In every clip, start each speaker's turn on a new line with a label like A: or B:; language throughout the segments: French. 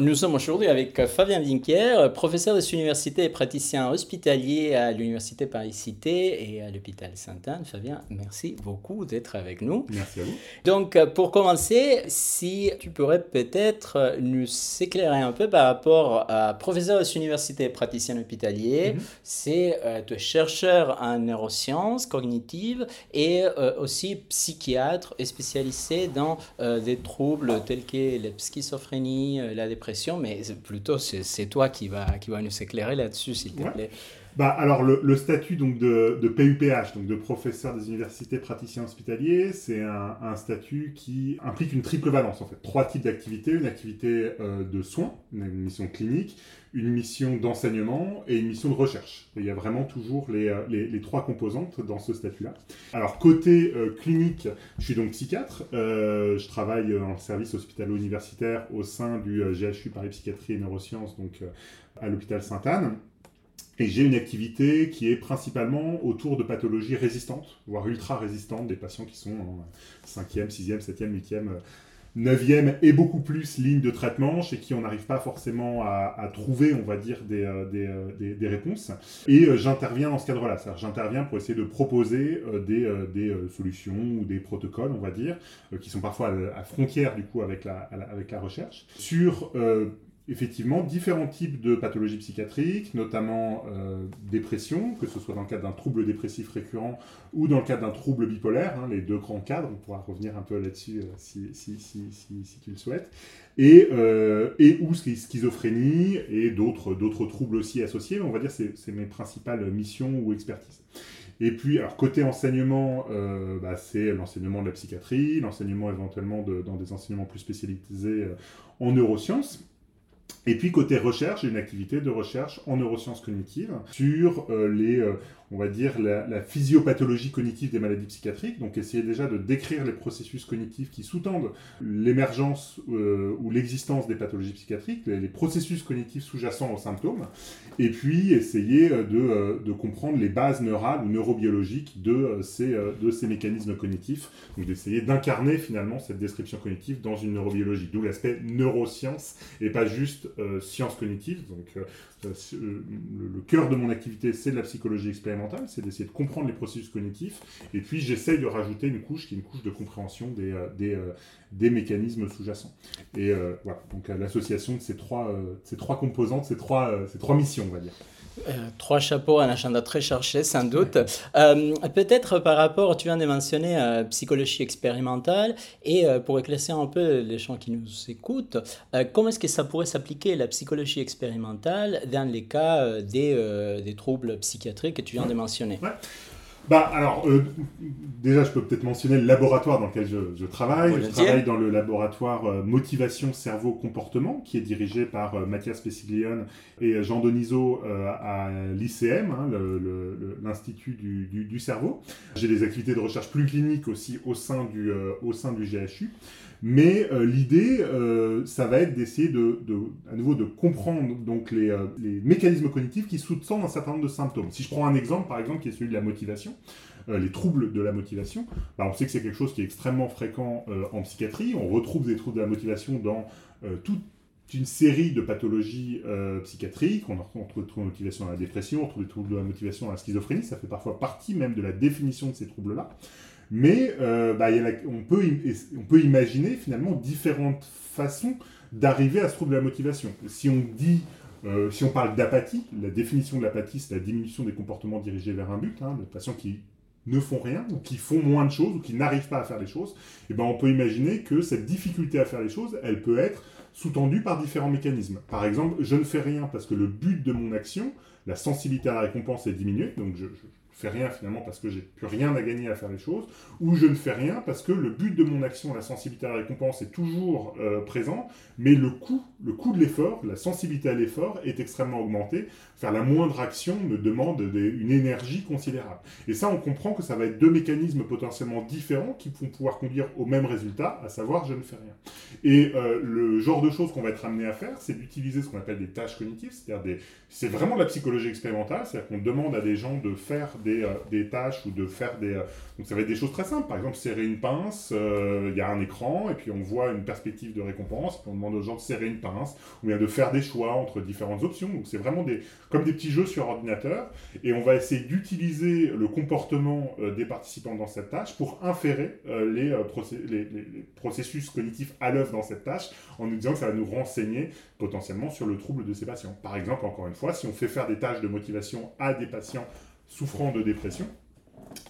A: Nous sommes aujourd'hui avec Fabien Vinquier, professeur des universités et praticien hospitalier à l'Université Paris-Cité et à l'hôpital Sainte-Anne. Fabien, merci beaucoup d'être avec nous.
B: Merci à vous.
A: Donc, pour commencer, si tu pourrais peut-être nous éclairer un peu par rapport à professeur des universités et praticien hospitalier, mhm. c'est euh, chercheur en neurosciences cognitives et euh, aussi psychiatre et spécialisé dans euh, des troubles tels que la schizophrénie, euh, la dépression mais plutôt c'est toi qui va, qui va nous éclairer là-dessus, s'il te plaît.
B: Bah, alors le, statut donc de, de, PUPH, donc de professeur des universités praticiens hospitaliers, c'est un, statut qui implique une triple valence en fait. Trois types d'activités, une activité euh, de soins, une mission clinique, une mission d'enseignement et une mission de recherche. il y a vraiment toujours les, euh, trois composantes dans ce statut-là. Alors côté euh, clinique, je suis donc psychiatre, je travaille en service hospitalo-universitaire au sein du GHU Paris Psychiatrie et Neurosciences, donc à l'hôpital Sainte-Anne. Et j'ai une activité qui est principalement autour de pathologies résistantes, voire ultra résistantes, des patients qui sont en 5e, 6e, 7e, 8e, 9e et beaucoup plus ligne de traitement, chez qui on n'arrive pas forcément à, trouver, on va dire, des, euh, euh, des, des, réponses. Et euh, j'interviens dans ce cadre-là, c'est-à-dire j'interviens pour essayer de proposer des, solutions ou des protocoles, on va dire, qui sont parfois à, à frontière du coup avec la, avec la recherche, sur effectivement différents types de pathologies psychiatriques, notamment euh, dépression, que ce soit dans le cadre d'un trouble dépressif récurrent ou dans le cadre d'un trouble bipolaire, hein, les deux grands cadres, on pourra revenir un peu là-dessus euh, si, si, si, si, tu le souhaites, et, euh, et ou schizophrénie et d'autres troubles aussi associés, on va dire c'est mes principales missions ou expertises. Et puis, alors côté enseignement, bah, c'est l'enseignement de la psychiatrie, l'enseignement éventuellement dans des enseignements plus spécialisés en neurosciences. Et puis côté recherche, j'ai une activité de recherche en neurosciences cognitives sur euh, les, euh, on va dire, la, physiopathologie cognitive des maladies psychiatriques, donc essayer déjà de décrire les processus cognitifs qui sous-tendent l'émergence euh, ou l'existence des pathologies psychiatriques, les, processus cognitifs sous-jacents aux symptômes, et puis essayer de, de, comprendre les bases neurales ou neurobiologiques de ces, de ces mécanismes cognitifs, donc d'essayer d'incarner finalement cette description cognitive dans une neurobiologie, d'où l'aspect neurosciences et pas juste euh, sciences cognitives. Donc, euh, euh, le, cœur de mon activité, c'est de la psychologie expérimentale, c'est d'essayer de comprendre les processus cognitifs. Et puis, j'essaye de rajouter une couche qui est une couche de compréhension des, des, des mécanismes sous-jacents. Et voilà, donc l'association de ces trois, ces trois composantes, ces trois, ces trois missions, on va dire.
A: Euh, trois chapeaux, un agenda très cherché, sans doute. Euh, peut-être par rapport, tu viens de mentionner euh, psychologie expérimentale, et pour éclaircir un peu les gens qui nous écoutent, comment est-ce que ça pourrait s'appliquer la psychologie expérimentale dans les cas des, des troubles psychiatriques que tu viens de mentionner?
B: Bah, alors, euh, déjà, je peux peut-être mentionner le laboratoire dans lequel je, travaille. je travaille dans le laboratoire euh, Motivation Cerveau Comportement, qui est dirigé par euh, Mathias Pessiglione et Jean Donizo à l'ICM, hein, l'Institut du, du, du, cerveau. J'ai des activités de recherche plus cliniques aussi au sein du, au sein du GHU. Mais euh, l'idée, euh, ça va être d'essayer de, à nouveau de comprendre donc les, euh, les mécanismes cognitifs qui sous-tendent un certain nombre de symptômes. Si je prends un exemple, par exemple, qui est celui de la motivation, les troubles de la motivation, bah, on sait que c'est quelque chose qui est extrêmement fréquent en psychiatrie. On retrouve des troubles de la motivation dans toute une série de pathologies psychiatriques. On retrouve des troubles de motivation dans la dépression, on retrouve des troubles de la motivation dans la schizophrénie. Ça fait parfois partie même de la définition de ces troubles-là. Mais euh, bah, on, peut, on peut imaginer finalement différentes façons d'arriver à ce trouble de la motivation. Si on dit, euh, si on parle d'apathie, la définition de l'apathie, c'est la diminution des comportements dirigés vers un but, hein, patients qui ne font rien, ou qui font moins de choses, ou qui n'arrivent pas à faire les choses, et eh ben on peut imaginer que cette difficulté à faire les choses, elle peut être sous-tendue par différents mécanismes. Par exemple, je ne fais rien parce que le but de mon action, la sensibilité à la récompense est diminuée, donc je fais rien finalement parce que j'ai plus rien à gagner à faire les choses, ou je ne fais rien parce que le but de mon action, la sensibilité à la récompense est toujours euh, présent, mais le coût, le coût de l'effort, la sensibilité à l'effort est extrêmement augmenté. Faire la moindre action me demande une énergie considérable. Et ça, on comprend que ça va être deux mécanismes potentiellement différents qui vont pouvoir conduire au même résultat, à savoir je ne fais rien. Et euh, le genre de choses qu'on va être amené à faire, c'est d'utiliser ce qu'on appelle des tâches cognitives, c'est-à-dire c'est vraiment de la psychologie expérimentale, c'est-à-dire qu'on demande à des gens de faire des des, des tâches ou de faire des... donc ça va être des choses très simples. Par exemple, serrer une pince, il y a un écran et puis on voit une perspective de récompense, puis on demande aux gens de serrer une pince ou bien de faire des choix entre différentes options. Donc c'est vraiment des, comme des petits jeux sur ordinateur et on va essayer d'utiliser le comportement des participants dans cette tâche pour inférer les processus cognitifs à l'œuvre dans cette tâche en nous disant que ça va nous renseigner potentiellement sur le trouble de ces patients. Par exemple, encore une fois, si on fait faire des tâches de motivation à des patients souffrant de dépression,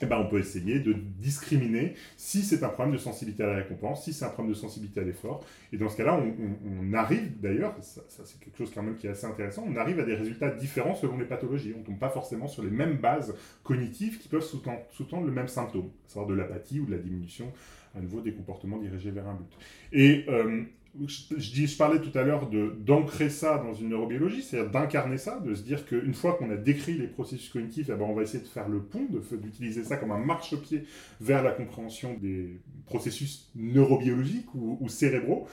B: eh ben, on peut essayer de discriminer si c'est un problème de sensibilité à la récompense, si c'est un problème de sensibilité à l'effort. Et dans ce cas-là, on, arrive, d'ailleurs, c'est quelque chose quand même qui est assez intéressant, on arrive à des résultats différents selon les pathologies. On ne tombe pas forcément sur les mêmes bases cognitives qui peuvent sous-tendre le même symptôme, à savoir de l'apathie ou de la diminution à nouveau des comportements dirigés vers un but. Et euh, je, parlais tout à l'heure d'ancrer ça dans une neurobiologie, c'est-à-dire d'incarner ça, de se dire qu'une fois qu'on a décrit les processus cognitifs, eh ben on va essayer de faire le pont, d'utiliser ça comme un marchepied vers la compréhension des processus neurobiologiques ou, cérébraux.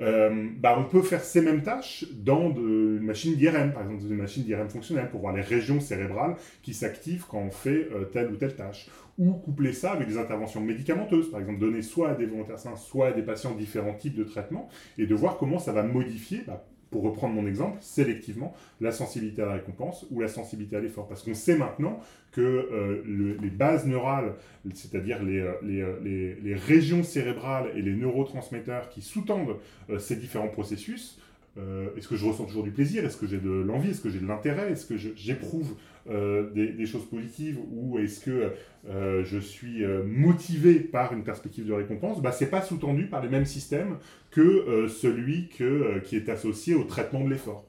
B: Euh, bah on peut faire ces mêmes tâches dans une machine d'IRM, par exemple, une machine d'IRM fonctionnelle, pour voir les régions cérébrales qui s'activent quand on fait euh, telle ou telle tâche ou coupler ça avec des interventions médicamenteuses, par exemple donner soit à des volontaires sains, soit à des patients différents types de traitements, et de voir comment ça va modifier, bah, pour reprendre mon exemple, sélectivement, la sensibilité à la récompense ou la sensibilité à l'effort. Parce qu'on sait maintenant que euh, les bases neurales, c'est-à-dire les, euh, euh, les, les, régions cérébrales et les neurotransmetteurs qui sous-tendent ces différents processus, est-ce que je ressens toujours du plaisir? Est-ce que j'ai de l'envie? Est-ce que j'ai de l'intérêt? Est-ce que j'éprouve euh, des, choses positives ou est-ce que euh, je suis euh, motivé par une perspective de récompense, bah, ce n'est pas sous-tendu par les mêmes systèmes que celui qui est associé au traitement de l'effort.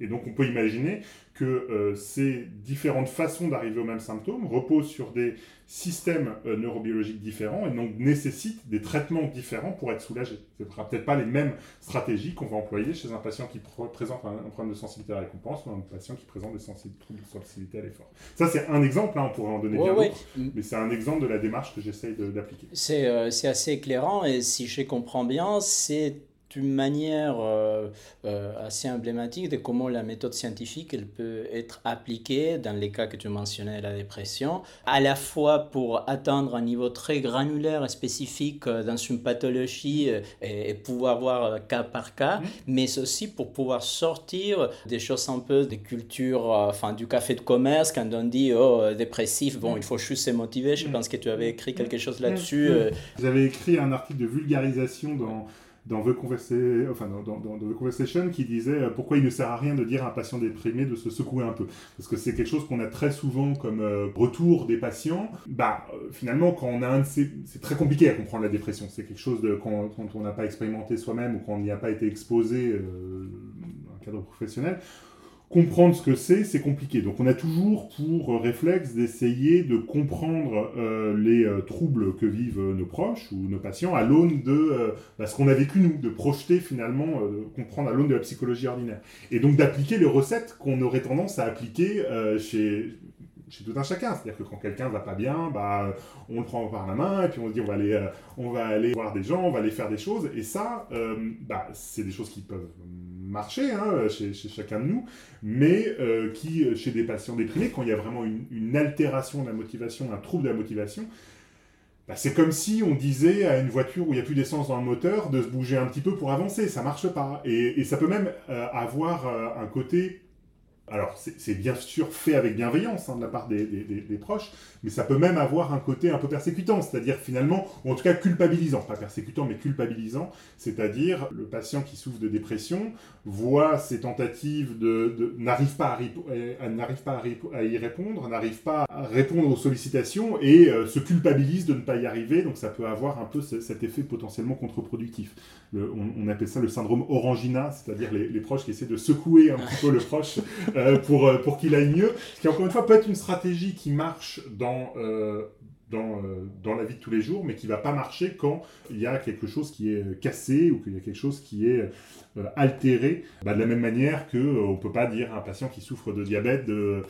B: Et donc on peut imaginer que ces différentes façons d'arriver au même symptôme reposent sur des systèmes euh, neurobiologiques différents et donc nécessitent des traitements différents pour être soulagés. Ce ne sera peut-être pas les mêmes stratégies qu'on va employer chez un patient qui présente un, problème de sensibilité à la récompense ou un patient qui présente des troubles de sensibilité à l'effort. Ça, c'est un exemple, là, on pourrait en donner bien d'autres, mais c'est un exemple de la démarche que j'essaye d'appliquer.
A: Euh, c'est assez éclairant et si je comprends bien, c'est une manière euh, euh, assez emblématique de comment la méthode scientifique elle peut être appliquée dans les cas que tu mentionnais, la dépression, à la fois pour atteindre un niveau très granulaire et spécifique euh, dans une pathologie et, pouvoir voir cas par cas, mmh. mais aussi pour pouvoir sortir des choses un peu des cultures, enfin du café de commerce, quand on dit oh dépressif, bon mmh. il faut juste se motiver, je mmh. pense que tu avais écrit quelque chose là-dessus.
B: J'avais écrit un article de vulgarisation dans dans The, Conversation qui disait euh, pourquoi il ne sert à rien de dire à un patient déprimé de se secouer un peu? Parce que c'est quelque chose qu'on a très souvent comme euh, retour des patients. Bah, euh, finalement, quand on a un de ces... C'est très compliqué à comprendre la dépression. C'est quelque chose de quand, on n'a pas expérimenté soi-même ou quand on n'y a pas été exposé dans un cadre professionnel comprendre ce que c'est, c'est compliqué. Donc on a toujours pour réflexe d'essayer de comprendre euh, les euh, troubles que vivent nos proches ou nos patients à l'aune de euh, bah, ce qu'on a vécu nous, de projeter finalement, de comprendre à l'aune de la psychologie ordinaire. Et donc d'appliquer les recettes qu'on aurait tendance à appliquer chez chez tout un chacun. C'est-à-dire que quand quelqu'un va pas bien, bah, on le prend par la main et puis on se dit on va aller, on va aller voir des gens, on va aller faire des choses. Et ça, bah, c'est des choses qui peuvent marcher hein, chez, chacun de nous, mais euh, qui, euh, chez des patients déprimés, quand il y a vraiment une, altération de la motivation, un trouble de la motivation, bah, c'est comme si on disait à une voiture où il n'y a plus d'essence dans le moteur de se bouger un petit peu pour avancer, ça marche pas. Et, ça peut même euh, avoir un côté alors, c'est bien sûr fait avec bienveillance hein, de la part des, proches, mais ça peut même avoir un côté un peu persécutant, c'est-à-dire finalement, ou en tout cas culpabilisant, pas persécutant, mais culpabilisant, c'est-à-dire le patient qui souffre de dépression voit ses tentatives de, n'arrive pas, à, n'arrive pas à, y répondre, n'arrive pas à répondre aux sollicitations et euh, se culpabilise de ne pas y arriver, donc ça peut avoir un peu cet effet potentiellement contre-productif. On, appelle ça le syndrome orangina, c'est-à-dire les, les, proches qui essaient de secouer un petit peu le proche euh, pour, euh, pour qu'il aille mieux. Ce qui, encore une fois, peut être une stratégie qui marche dans, euh, la vie de tous les jours, mais qui ne va pas marcher quand il y a quelque chose qui est cassé ou qu'il y a quelque chose qui est altéré. Bah, de la même manière qu'on ne peut pas dire à un patient qui souffre de diabète de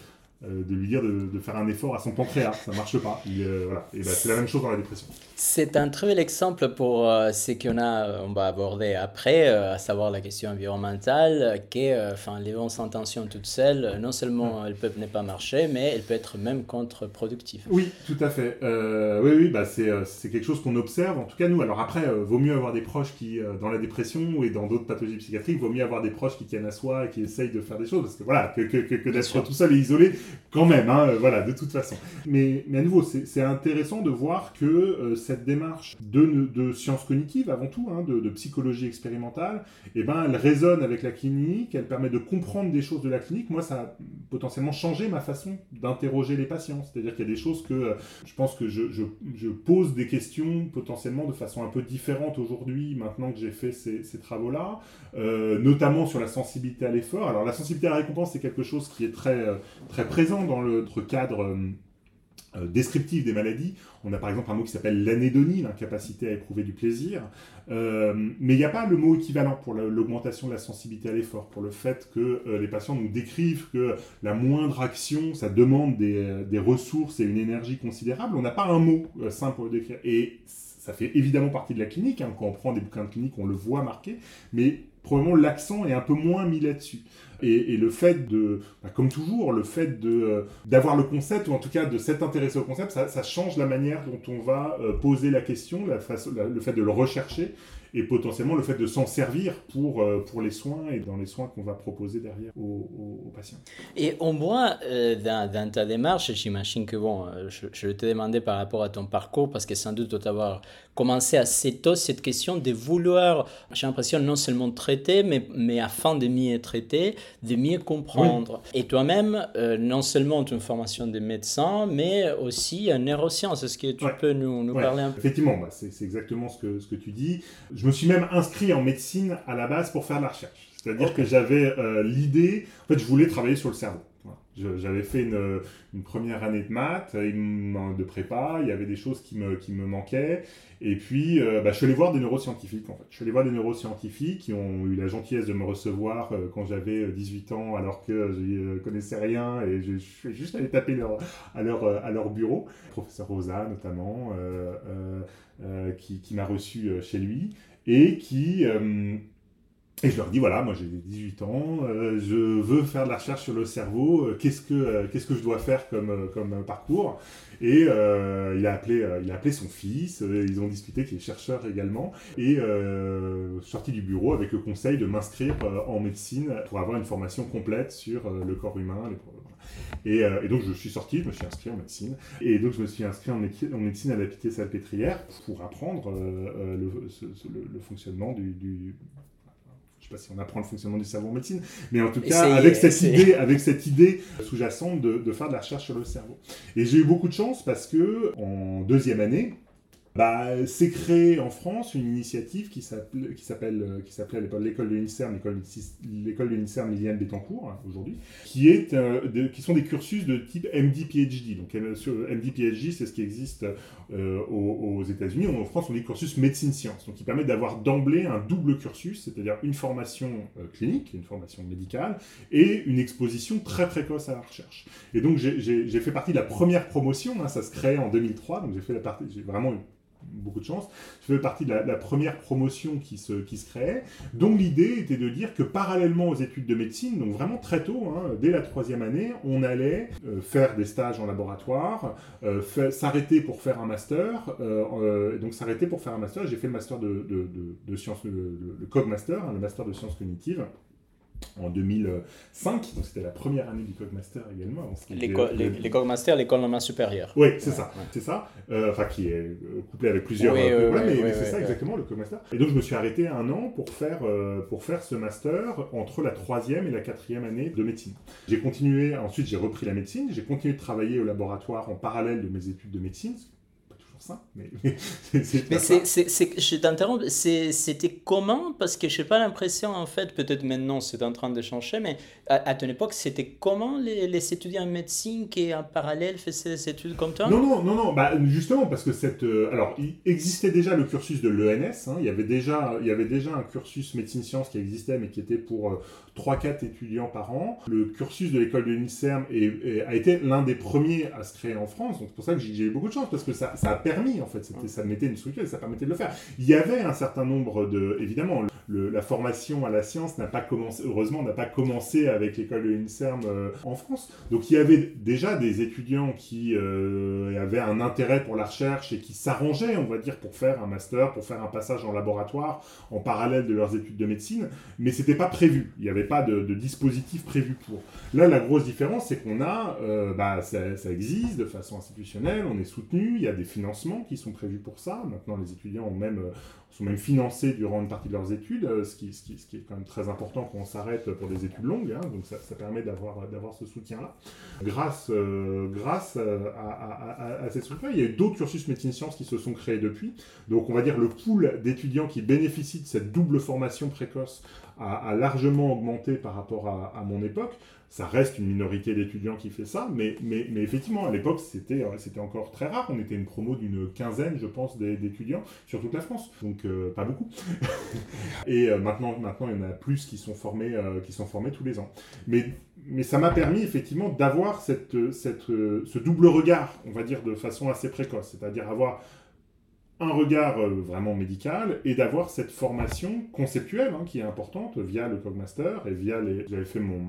B: euh, de lui dire de, faire un effort à son pancréas. Ça marche pas. Euh, voilà. Et bah, c'est la même chose dans la dépression.
A: C'est un très bel exemple pour euh, ce qu'on a, on va aborder après, à savoir la question environnementale, que enfin, les bonnes intentions toutes seules, non seulement elles peuvent ne pas marcher, mais elles peuvent être même contre-productives.
B: Oui, tout à fait. oui, oui, bah, c'est quelque chose qu'on observe. En tout cas, nous, alors après, vaut mieux avoir des proches qui, dans la dépression et dans d'autres pathologies psychiatriques, vaut mieux avoir des proches qui tiennent à soi et qui essayent de faire des choses, parce que voilà, que, que, que d'être tout seul et isolé, quand même, hein, euh, voilà, de toute façon. Mais, à nouveau, c'est intéressant de voir que euh, cette démarche de, de sciences cognitives, avant tout, hein, de, psychologie expérimentale, eh ben, elle résonne avec la clinique, elle permet de comprendre des choses de la clinique. Moi, ça a potentiellement changé ma façon d'interroger les patients. C'est-à-dire qu'il y a des choses que euh, je pense que je, pose des questions potentiellement de façon un peu différente aujourd'hui, maintenant que j'ai fait ces, travaux-là, notamment sur la sensibilité à l'effort. Alors, la sensibilité à la récompense, c'est quelque chose qui est très, très dans notre cadre euh, euh, descriptif des maladies. On a par exemple un mot qui s'appelle l'anédonie, l'incapacité à éprouver du plaisir. Euh, mais il n'y a pas le mot équivalent pour l'augmentation de la sensibilité à l'effort, pour le fait que les patients nous décrivent que la moindre action, ça demande des, des ressources et une énergie considérable. On n'a pas un mot simple pour le décrire. Et ça fait évidemment partie de la clinique. Hein. Quand on prend des bouquins de clinique, on le voit marqué. Mais probablement l'accent est un peu moins mis là-dessus. Et, le fait de, bah, comme toujours, le fait euh, d'avoir le concept, ou en tout cas de s'être intéressé au concept, ça, change la manière dont on va euh, poser la question, le fait de le rechercher et potentiellement le fait de s'en servir pour, euh, pour les soins et dans les soins qu'on va proposer derrière aux, patients.
A: Et on voit euh, dans, ta démarche, j'imagine que bon, euh, je, je, te demandais par rapport à ton parcours, parce que sans doute tu avoir commencé assez tôt cette question de vouloir, j'ai l'impression, non seulement traiter, mais, mais afin de mieux traiter, de mieux comprendre. Et toi-même, non seulement tu as une formation de médecin, mais aussi en neurosciences. Est-ce que tu peux nous, nous parler un peu?
B: Effectivement, bah, c'est exactement ce que, ce que tu dis. Je me suis même inscrit en médecine à la base pour faire de la recherche. C'est-à-dire que j'avais euh, l'idée, en fait, je voulais travailler sur le cerveau. J'avais fait une, une, première année de maths, de prépa, il y avait des choses qui me, qui me manquaient. Et puis, euh, bah, je suis allé voir des neuroscientifiques, en fait. Je suis allé voir des neuroscientifiques qui ont eu la gentillesse de me recevoir euh, quand j'avais 18 ans, alors que je ne connaissais rien, et je, suis juste allé taper leur, à, leur, à leur bureau. professeur Rosa, notamment, qui, qui m'a reçu chez lui et qui... Euh, et je leur dis, voilà, moi j'ai 18 ans, euh, je veux faire de la recherche sur le cerveau, euh, qu'est-ce que qu'est-ce que je dois faire comme, comme parcours? Et il, a appelé, il a appelé son fils, ils ont discuté, qui est chercheur également, et sorti du bureau avec le conseil de m'inscrire en médecine pour avoir une formation complète sur le corps humain, les, et, euh, et, donc je suis sorti, je me suis inscrit en médecine. Et donc je me suis inscrit en, en médecine à la Pitié-Salpêtrière pour apprendre euh, euh, le, le, fonctionnement du, du je sais pas si on apprend le fonctionnement du cerveau en médecine, mais en tout cas avec cette idée, avec cette idée sous-jacente de, de, faire de la recherche sur le cerveau. Et j'ai eu beaucoup de chance parce que en deuxième année, bah, s'est en France une initiative euh, qui s'appelait l'école de l'INSERM l'école de l'INSERM Liliane Bettencourt hein, aujourd'hui qui euh, qui sont des cursus de type MD PhD donc MD PhD c'est ce qui existe euh, aux, États-Unis. En France on dit cursus médecine sciences donc qui permet d'avoir d'emblée un double cursus c'est-à-dire une formation clinique une formation médicale et une exposition très précoce à la recherche. Et donc j'ai fait partie de la première promotion hein, ça se crée en 2003 donc j'ai fait la partie j'ai vraiment beaucoup de chance. Je fais partie de la, première promotion qui se, qui se créait, dont l'idée était de dire que parallèlement aux études de médecine, donc vraiment très tôt, hein, dès la troisième année, on allait euh, faire des stages en laboratoire, euh, s'arrêter pour faire un master, euh, donc s'arrêter pour faire un master. J'ai fait le master de, de, sciences, le, le, Cog Master, hein, le master de sciences cognitives en 2005, donc c'était la première année du Cogmaster également.
A: Les, Cogmaster, l'école normale supérieure.
B: Oui, c'est ça, c'est ça. Euh, enfin, qui est euh, couplé avec plusieurs. Oui, euh, mais, c'est ça exactement le Cogmaster. Et donc je me suis arrêté un an pour faire pour faire ce master entre la troisième et la quatrième année de médecine. J'ai continué, ensuite j'ai repris la médecine, j'ai continué de travailler au laboratoire en parallèle de mes études de médecine, ça, mais,
A: mais c'est, je t'interromps, c'était comment? Parce que je n'ai pas l'impression, en fait, peut-être maintenant c'est en train de changer, mais à, ton époque, c'était comment les, les, étudiants en médecine qui en parallèle faisaient ces études comme toi?
B: Non, non, non, non, bah, justement, parce que cette. Euh, alors, il existait déjà le cursus de l'ENS, hein, il, y avait déjà, il y avait déjà un cursus médecine-sciences qui existait, mais qui était pour euh, 3-4 étudiants par an. Le cursus de l'école de l'INSERM a été l'un des premiers à se créer en France. C'est pour ça que j'ai eu beaucoup de chance, parce que ça, ça a permis, en fait, ça mettait une structure et ça permettait de le faire. Il y avait un certain nombre de... Évidemment, la formation à la science n'a pas commencé, heureusement, n'a pas commencé avec l'école de l'INSERM euh, en France. Donc il y avait déjà des étudiants qui euh, avaient un intérêt pour la recherche et qui s'arrangeaient, on va dire, pour faire un master, pour faire un passage en laboratoire en parallèle de leurs études de médecine, mais c'était pas prévu. Il y avait pas de, dispositif prévu pour. Là, la grosse différence, c'est qu'on a, euh, bah, ça, ça, existe de façon institutionnelle, on est soutenu, il y a des financements qui sont prévus pour ça. Maintenant, les étudiants ont même, euh, sont même financés durant une partie de leurs études, euh, ce qui, est quand même très important quand on s'arrête pour des études longues, hein, donc ça, permet d'avoir, ce soutien-là. Grâce, à, à, à, cette structure, il y a eu d'autres cursus médecine-sciences qui se sont créés depuis. Donc, on va dire le pool d'étudiants qui bénéficient de cette double formation précoce a, largement augmenté par rapport à, mon époque. Ça reste une minorité d'étudiants qui fait ça, mais, mais, mais effectivement, à l'époque, c'était, euh, c'était encore très rare. On était une promo d'une quinzaine, je pense, d'étudiants sur toute la France. Donc, euh, pas beaucoup. Et euh, maintenant, maintenant, il y en a plus qui sont formés, qui sont formés tous les ans. Mais, mais ça m'a permis, effectivement, d'avoir cette, cette, ce double regard, on va dire, de façon assez précoce. C'est-à-dire avoir un regard vraiment médical et d'avoir cette formation conceptuelle hein, qui est importante via le Cogmaster et via les... J'avais fait mon,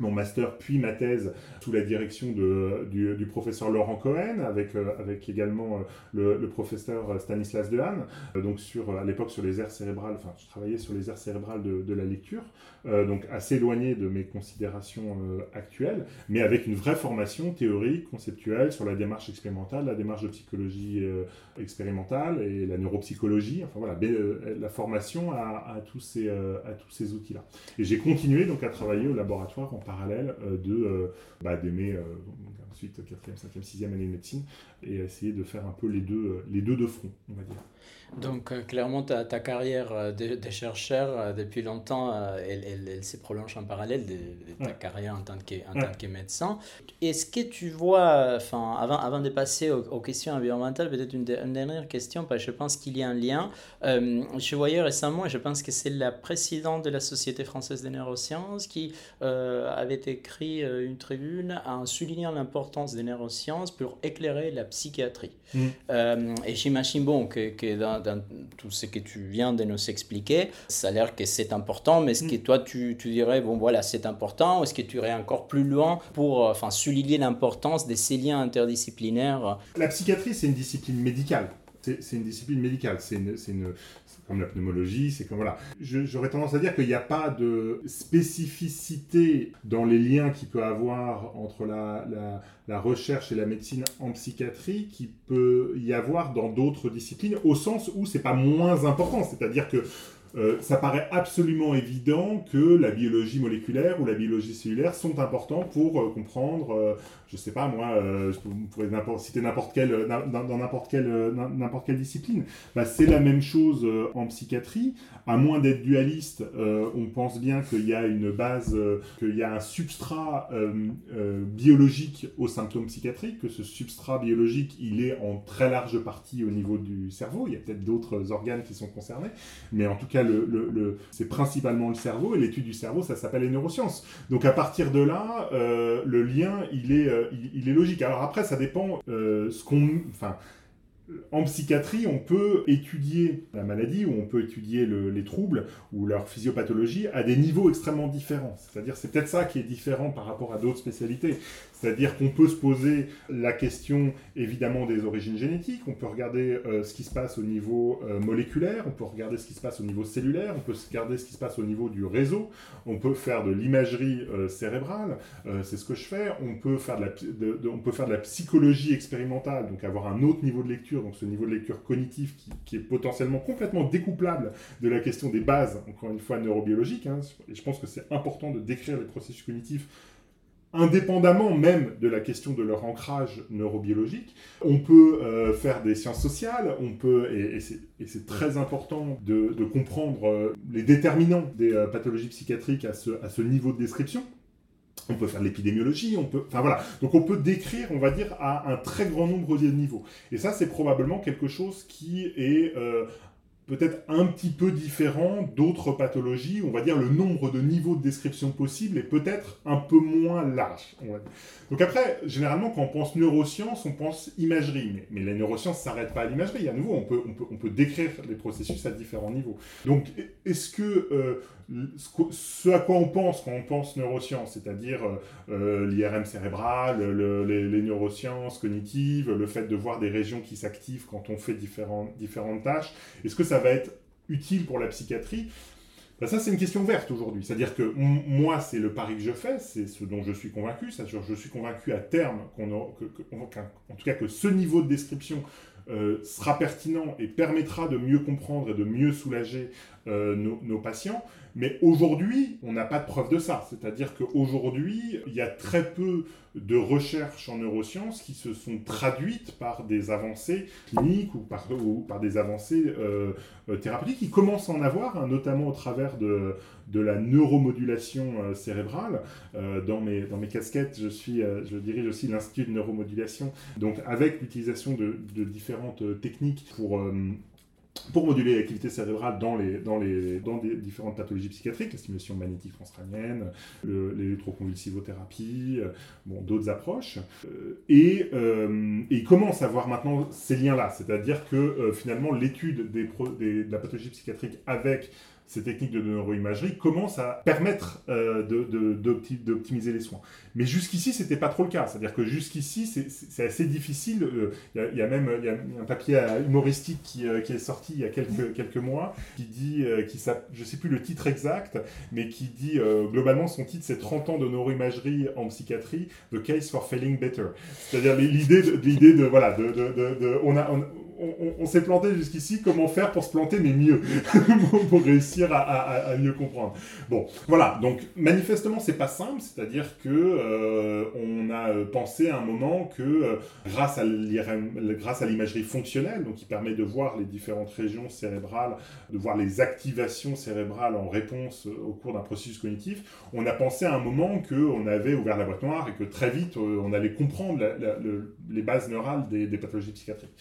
B: mon master puis ma thèse sous la direction de, du, professeur Laurent Cohen avec, euh, avec également euh, le, professeur Stanislas Dehaene donc sur, à l'époque sur les aires cérébrales, enfin je travaillais sur les aires cérébrales de, de la lecture euh, donc assez éloigné de mes considérations euh, actuelles, mais avec une vraie formation théorique, conceptuelle sur la démarche expérimentale, la démarche de psychologie euh, expérimentale et la neuropsychologie, enfin voilà, la formation à, tous ces, à tous ces outils-là. Et j'ai continué donc à travailler au laboratoire parallèle de, bah, mes ensuite 4e, 5e, 6e année de médecine, et essayer de faire un peu les deux, les deux de front, on va dire.
A: Donc euh, clairement, ta, ta carrière euh, de, chercheur, euh, depuis longtemps, elle, elle, se prolonge en parallèle de, ta carrière en tant que, en tant que médecin. Est-ce que tu vois, enfin, avant, avant de passer aux, questions environnementales, peut-être une, dernière question, parce que je pense qu'il y a un lien. je voyais récemment, et je pense que c'est la présidente de la Société française des neurosciences qui avait écrit une tribune en soulignant l'importance des neurosciences pour éclairer la psychiatrie. Mm. et j'imagine bon, que, que dans dans tout ce que tu viens de nous expliquer, ça a l'air que c'est important, mais est-ce que mm. toi tu, tu dirais, bon voilà, c'est important, ou est-ce que tu irais encore plus loin pour enfin, souligner l'importance de ces liens interdisciplinaires?
B: La psychiatrie, c'est une discipline médicale. C'est une discipline médicale, c'est une, une, comme la pneumologie, c'est comme voilà. J'aurais tendance à dire qu'il n'y a pas de spécificité dans les liens qu'il peut avoir entre la, recherche et la médecine en psychiatrie qui peut y avoir dans d'autres disciplines, au sens où c'est pas moins important. C'est-à-dire que euh, ça paraît absolument évident que la biologie moléculaire ou la biologie cellulaire sont importants pour euh, comprendre, euh, je sais pas moi, je pourrais citer n'importe quelle, dans n'importe quelle, n'importe quelle discipline. Bah, c'est la même chose en psychiatrie. À moins d'être dualiste, on pense bien qu'il y a une base, qu'il y a un substrat biologique aux symptômes psychiatriques, que ce substrat biologique, il est en très large partie au niveau du cerveau. Il y a peut-être d'autres organes qui sont concernés, mais en tout cas, c'est principalement le cerveau, et l'étude du cerveau, ça s'appelle les neurosciences. Donc à partir de là, euh, le lien, il est, euh, il, est logique. Alors après, ça dépend euh, ce qu'on... En psychiatrie, on peut étudier la maladie ou on peut étudier les troubles ou leur physiopathologie à des niveaux extrêmement différents. C'est-à-dire, c'est peut-être ça qui est différent par rapport à d'autres spécialités. C'est-à-dire qu'on peut se poser la question évidemment des origines génétiques, on peut regarder euh, ce qui se passe au niveau euh, moléculaire, on peut regarder ce qui se passe au niveau cellulaire, on peut regarder ce qui se passe au niveau du réseau, on peut faire de l'imagerie euh, cérébrale, c'est ce que je fais, on peut, faire de la, psychologie expérimentale, donc avoir un autre niveau de lecture, donc ce niveau de lecture cognitif qui, est potentiellement complètement découplable de la question des bases, encore une fois neurobiologiques, hein, et je pense que c'est important de décrire les processus cognitifs indépendamment même de la question de leur ancrage neurobiologique. On peut euh, faire des sciences sociales, on peut, et, c'est très important de, comprendre euh, les déterminants des euh, pathologies psychiatriques à ce, à ce niveau de description. On peut faire de l'épidémiologie, on peut, enfin voilà. Donc on peut décrire, on va dire, à un très grand nombre de niveaux. Et ça, c'est probablement quelque chose qui est peut-être un petit peu différent d'autres pathologies. On va dire le nombre de niveaux de description possibles est peut-être un peu moins large. Donc après, généralement, quand on pense neurosciences, on pense imagerie. Mais, les neurosciences ne s'arrêtent pas à l'imagerie. À nouveau, on peut, on, peut, on peut décrire les processus à différents niveaux. Donc, est-ce que euh, ce à quoi on pense quand on pense neurosciences, c'est-à-dire euh, euh, l'IRM cérébral, les, neurosciences cognitives, le fait de voir des régions qui s'activent quand on fait différentes, différentes tâches, est-ce que ça va être utile pour la psychiatrie? Ben Ça, c'est une question verte aujourd'hui. C'est-à-dire que moi, c'est le pari que je fais, c'est ce dont je suis convaincu. C'est-à-dire je suis convaincu à terme, qu'on en tout cas que ce niveau de description euh, sera pertinent et permettra de mieux comprendre et de mieux soulager nos, patients. Mais aujourd'hui, on n'a pas de preuve de ça. C'est-à-dire qu'aujourd'hui, il y a très peu de recherches en neurosciences qui se sont traduites par des avancées cliniques ou par, des avancées euh, euh, thérapeutiques. qui commencent à en avoir, hein, notamment au travers de, de la neuromodulation euh, cérébrale. dans, mes, dans mes casquettes, je, suis, je dirige aussi l'Institut de neuromodulation, donc avec l'utilisation de, différentes techniques pour pour moduler l'activité cérébrale dans, les, dans, les, dans différentes pathologies psychiatriques, la stimulation magnétique transcrânienne, l'électroconvulsivothérapie, euh, bon, d'autres approches. Euh, et, euh, et, il commence à voir maintenant ces liens-là, c'est-à-dire que finalement l'étude des, des, de la pathologie psychiatrique avec ces techniques de neuroimagerie commencent à permettre euh, d'optimiser les soins. Mais jusqu'ici, ce n'était pas trop le cas. C'est-à-dire que jusqu'ici, c'est assez difficile. Il y, a même y a un papier humoristique qui, euh, qui, est sorti il y a quelques, quelques mois, qui dit, euh, qui, je sais plus le titre exact, mais qui dit, globalement, son titre, c'est 30 ans de neuroimagerie en psychiatrie, The Case for Failing Better. C'est-à-dire l'idée de, de, voilà, de, de on a, on, s'est planté jusqu'ici, comment faire pour se planter, mais mieux, pour réussir à, mieux comprendre. Bon, voilà, donc manifestement, c'est pas simple, c'est-à-dire que euh, on a euh, pensé à un moment que euh, grâce à grâce à l'imagerie fonctionnelle, donc qui permet de voir les différentes régions cérébrales, de voir les activations cérébrales en réponse au cours d'un processus cognitif, on a pensé à un moment qu'on avait ouvert la boîte noire et que très vite, on allait comprendre les bases neurales des pathologies psychiatriques.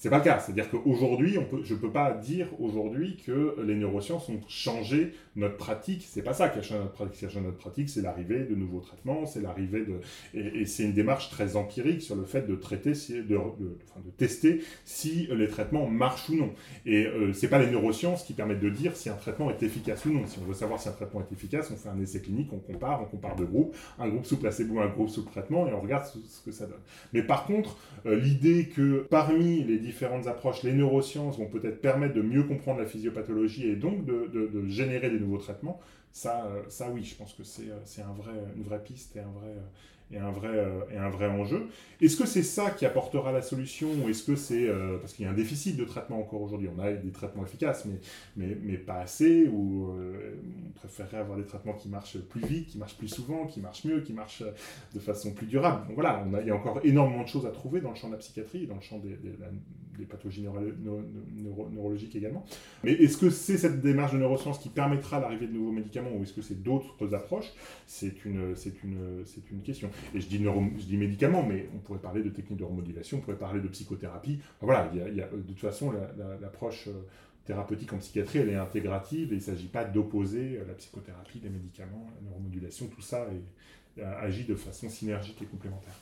B: C'est pas le cas. C'est-à-dire qu'aujourd'hui, je ne peux pas dire aujourd'hui que les neurosciences ont changé notre pratique. C'est pas ça qui a changé notre pratique. Qui a changé notre pratique, c'est l'arrivée de nouveaux traitements, c'est l'arrivée de. Et, c'est une démarche très empirique sur le fait de traiter, de, de, enfin, de tester si les traitements marchent ou non. Et euh, c'est pas les neurosciences qui permettent de dire si un traitement est efficace ou non. Si on veut savoir si un traitement est efficace, on fait un essai clinique, on compare, on compare deux groupes, un groupe sous placebo, un groupe sous traitement, et on regarde ce, que ça donne. Mais par contre, euh, l'idée que parmi les différentes approches, les neurosciences vont peut-être permettre de mieux comprendre la physiopathologie et donc de, générer des nouveaux traitements, ça, euh, ça oui, je pense que c'est euh, un vrai, une vraie piste et un vrai, euh, et un vrai, euh, un vrai enjeu. Est-ce que c'est ça qui apportera la solution ou est-ce que c'est... Euh, parce qu'il y a un déficit de traitement encore aujourd'hui. On a des traitements efficaces, mais, mais, mais pas assez, ou euh, on préférerait avoir des traitements qui marchent plus vite, qui marchent plus souvent, qui marchent mieux, qui marchent de façon plus durable. Donc voilà, il y a encore énormément de choses à trouver dans le champ de la psychiatrie, dans le champ des, des, pathologies neurologiques également. Mais est-ce que c'est cette démarche de neurosciences qui permettra l'arrivée de nouveaux médicaments ou est-ce que c'est d'autres approches? C'est une, une, une question. Et je dis, je dis médicaments, mais on pourrait parler de techniques de remodulation, on pourrait parler de psychothérapie. voilà, il y a, de toute façon, l'approche euh, thérapeutique en psychiatrie, elle est intégrative et il ne s'agit pas d'opposer euh, la psychothérapie, les médicaments, la neuromodulation, tout ça agit de façon synergique et complémentaire.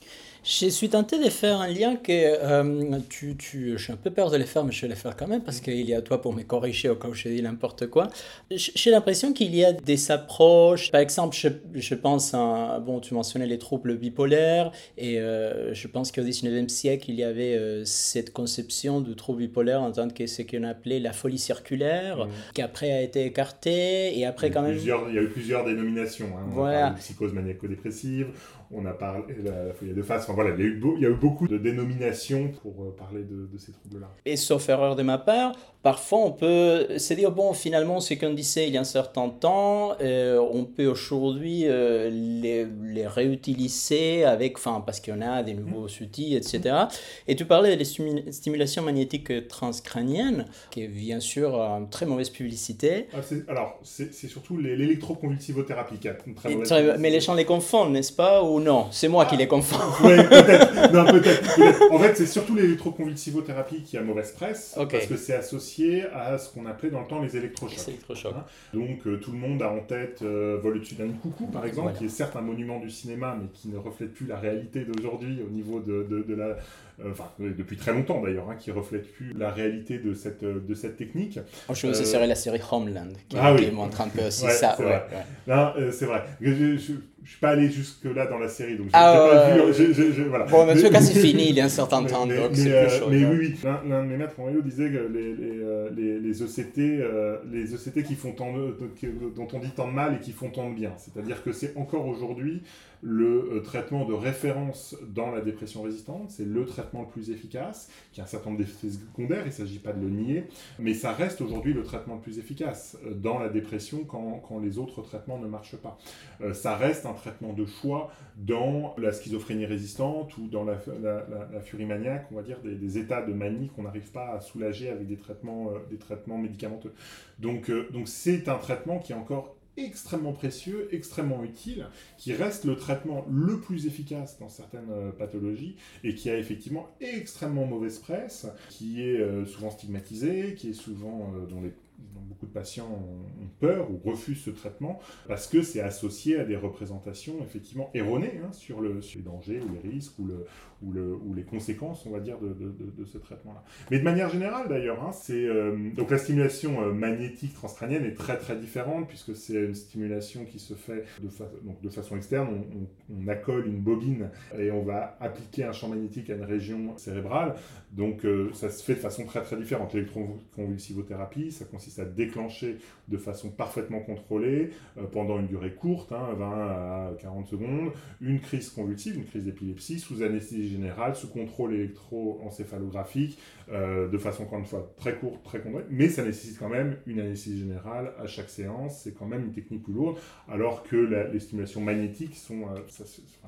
A: Je suis tenté de faire un lien que euh, tu, tu, je suis un peu peur de le faire, mais je vais le faire quand même parce qu'il y a toi pour me corriger au cas où je dis n'importe quoi. J'ai l'impression qu'il y a des approches. Par exemple, je, je, pense à, bon, tu mentionnais les troubles bipolaires et euh, je pense qu'au 19e siècle, il y avait euh, cette conception du trouble bipolaire en tant que ce qu'on appelait la folie circulaire, mmh. qui après a été écartée et après quand même.
B: il y a eu plusieurs dénominations. Hein. Voilà. psychose maniaco-dépressive, dépressive on a parlé la folie de face. Enfin, voilà, il y, a eu il y a eu beaucoup de dénominations pour parler de, de ces troubles-là.
A: Et sauf erreur de ma part, parfois on peut se dire, bon, finalement, ce qu'on disait il y a un certain temps, on peut aujourd'hui les, les, réutiliser avec, enfin, parce qu'on a des nouveaux mmh. outils, etc. Et tu parlais des stimulations magnétiques transcrâniennes, qui est bien sûr une très mauvaise publicité.
B: Ah, alors, c'est surtout l'électroconvulsivothérapie qui a une très mauvaise
A: publicité. Mais les gens les confondent, n'est-ce pas Ou non C'est moi qui les confonds.
B: Oui, peut-être. non, peut-être. en fait, c'est surtout l'électroconvulsivothérapie qui a mauvaise presse, parce que c'est associé à ce qu'on appelait dans le temps les électrochocs. Hein. Donc, euh, tout le monde a en tête euh, Vol au-dessus d'un coucou, par exemple, qui est certes un monument du cinéma, mais qui ne reflète plus la réalité d'aujourd'hui au niveau de, de, la, euh, enfin depuis très longtemps d'ailleurs, hein, qui reflète plus la réalité de cette, de cette technique.
A: Oh, je ce serait la série Homeland qui, ah, oui. montre un peu aussi ça.
B: C'est vrai. Je, je suis pas allé jusque là dans la série, donc j'ai ah, pas vu.
A: voilà. Bon, en tout cas, c'est fini il y a un certain temps,
B: mais,
A: donc
B: mais, euh, mais oui, oui. L'un de mes maîtres en disait que les, les, euh, les, les ECT, euh, les ECT qui font tant de, dont on dit tant de mal et qui font tant de bien. C'est-à-dire que c'est encore aujourd'hui le traitement de référence dans la dépression résistante, c'est le traitement le plus efficace, qui a un certain nombre d'effets secondaires, il ne s'agit pas de le nier, mais ça reste aujourd'hui le traitement le plus efficace dans la dépression quand, quand les autres traitements ne marchent pas. Ça reste un traitement de choix dans la schizophrénie résistante ou dans la, furie maniaque, on va dire des, états de manie qu'on n'arrive pas à soulager avec des traitements, des traitements médicamenteux. Donc donc c'est un traitement qui est encore extrêmement précieux, extrêmement utile, qui reste le traitement le plus efficace dans certaines euh, pathologies et qui a effectivement extrêmement mauvaise presse, qui est euh, souvent stigmatisé, qui est souvent euh, dans les beaucoup de patients ont peur ou refusent ce traitement parce que c'est associé à des représentations effectivement erronées hein, sur, sur les dangers ou les risques ou, le, ou, le, ou les conséquences, on va dire, de, ce traitement-là. Mais de manière générale, d'ailleurs, hein, c'est euh, donc la stimulation euh, magnétique transcrânienne est très très différente puisque c'est une stimulation qui se fait de, façon externe. On, accole une bobine et on va appliquer un champ magnétique à une région cérébrale. Donc euh, ça se fait de façon très très différente. L'électroconvulsivothérapie, ça consiste à déclencher de façon parfaitement contrôlée pendant une durée courte, 20 hein, à 40 secondes, une crise convulsive, une crise d'épilepsie sous anesthésie générale, sous contrôle électroencéphalographique, euh, de façon encore une fois très courte, très contrôlée, mais ça nécessite quand même une anesthésie générale à chaque séance, c'est quand même une technique plus lourde, alors que les stimulations magnétiques sont, euh,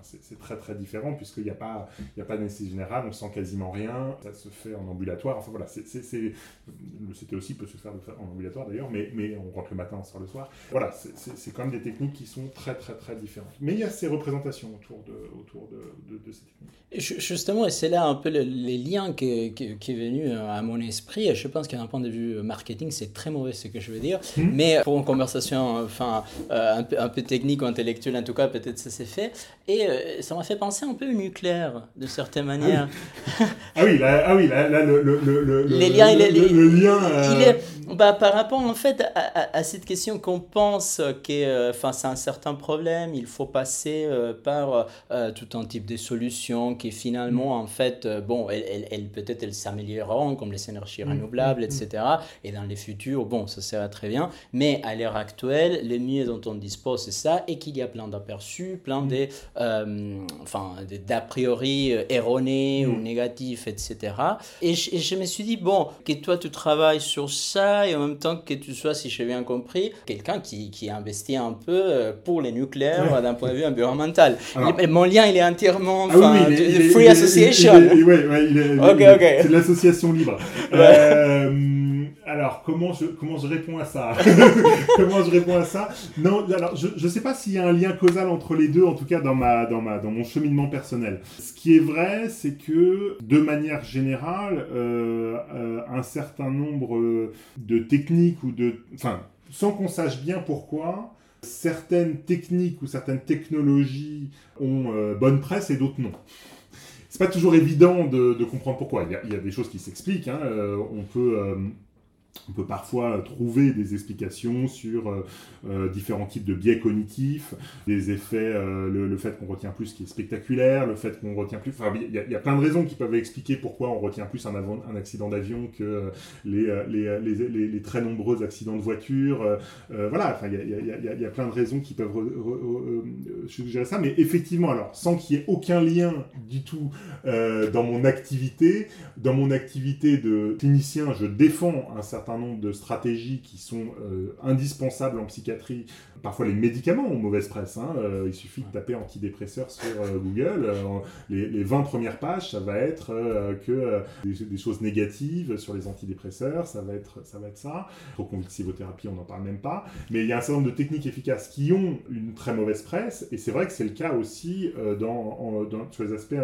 B: c'est très très différent puisqu'il n'y a pas, pas d'anesthésie générale, on sent quasiment rien, ça se fait en ambulatoire, enfin voilà, le CT aussi peut se faire en ambulatoire d'ailleurs, mais, mais on rentre le matin, on sort le soir. Voilà, c'est quand même des techniques qui sont très très très différentes. Mais il y a ces représentations autour de, autour de, de, ces techniques.
A: Justement, et c'est là un peu les liens qui, qui, est venu euh, à mon esprit. Je pense qu'un point de vue marketing, c'est très mauvais ce que je veux dire. Hmm. Mais pour une conversation enfin, euh, un, peu, un peu technique ou intellectuelle, en tout cas, peut-être ça s'est fait. Et euh, ça m'a fait penser un peu au nucléaire, de certaine manière.
B: Ah oui, là, ah oui là, le, le, le,
A: les liens, il est, le, lien. Il est, bah, par rapport en fait à, à, cette question qu'on pense que euh, face à un certain problème, il faut passer euh, par euh, tout un type de solutions qui finalement mm. en fait, bon, elles, elles, peut-être elles s'amélioreront comme les énergies mm. renouvelables, mm. etc. Et dans les futurs, bon, ça sera très bien. Mais à l'heure actuelle, les mieux dont on dispose, c'est ça, et qu'il y a plein d'aperçus, plein de, enfin, d'a priori erronés ou négatifs, etc. Et je, et je me suis dit, bon, que toi tu travailles sur ça, et en même temps que tu sois, si j'ai bien compris, quelqu'un qui, qui investit un peu euh, pour les nucléaires d'un point de vue environnemental. mon lien, il est entièrement ah Free Association.
B: Oui, c'est l'association libre. euh, alors, comment je, comment je réponds à ça Comment je réponds à ça Non, alors, je ne sais pas s'il y a un lien causal entre les deux, en tout cas dans, ma, dans, ma, dans mon cheminement personnel. Ce qui est vrai, c'est que, de manière générale, euh, euh, un certain nombre de techniques ou de... Enfin, sans qu'on sache bien pourquoi, certaines techniques ou certaines technologies ont euh, bonne presse et d'autres non c'est pas toujours évident de, comprendre pourquoi. Il y, a, des choses qui s'expliquent. Hein. on peut on peut parfois trouver des explications sur euh, euh, différents types de biais cognitifs, des effets, euh, le, fait qu'on retient plus ce qui est spectaculaire, le fait qu'on retient plus... Enfin, il y, a plein de raisons qui peuvent expliquer pourquoi on retient plus un, un accident d'avion que les, très nombreux accidents de voiture. voilà, enfin, il y, a plein de raisons qui peuvent suggérer ça, mais effectivement, alors, sans qu'il y ait aucun lien du tout dans mon activité, dans mon activité de clinicien, je défends un certain nombre de stratégies qui sont euh, indispensables en psychiatrie. Parfois, les médicaments ont mauvaise presse. Hein. Euh, il suffit de taper antidépresseur sur euh, Google. Les, 20 premières pages, ça va être que des, choses négatives sur les antidépresseurs. Ça va être ça. Va être ça. Proconvulsivothérapie, on n'en parle même pas. Mais il y a un certain nombre de techniques efficaces qui ont une très mauvaise presse. Et c'est vrai que c'est le cas aussi dans, sur les aspects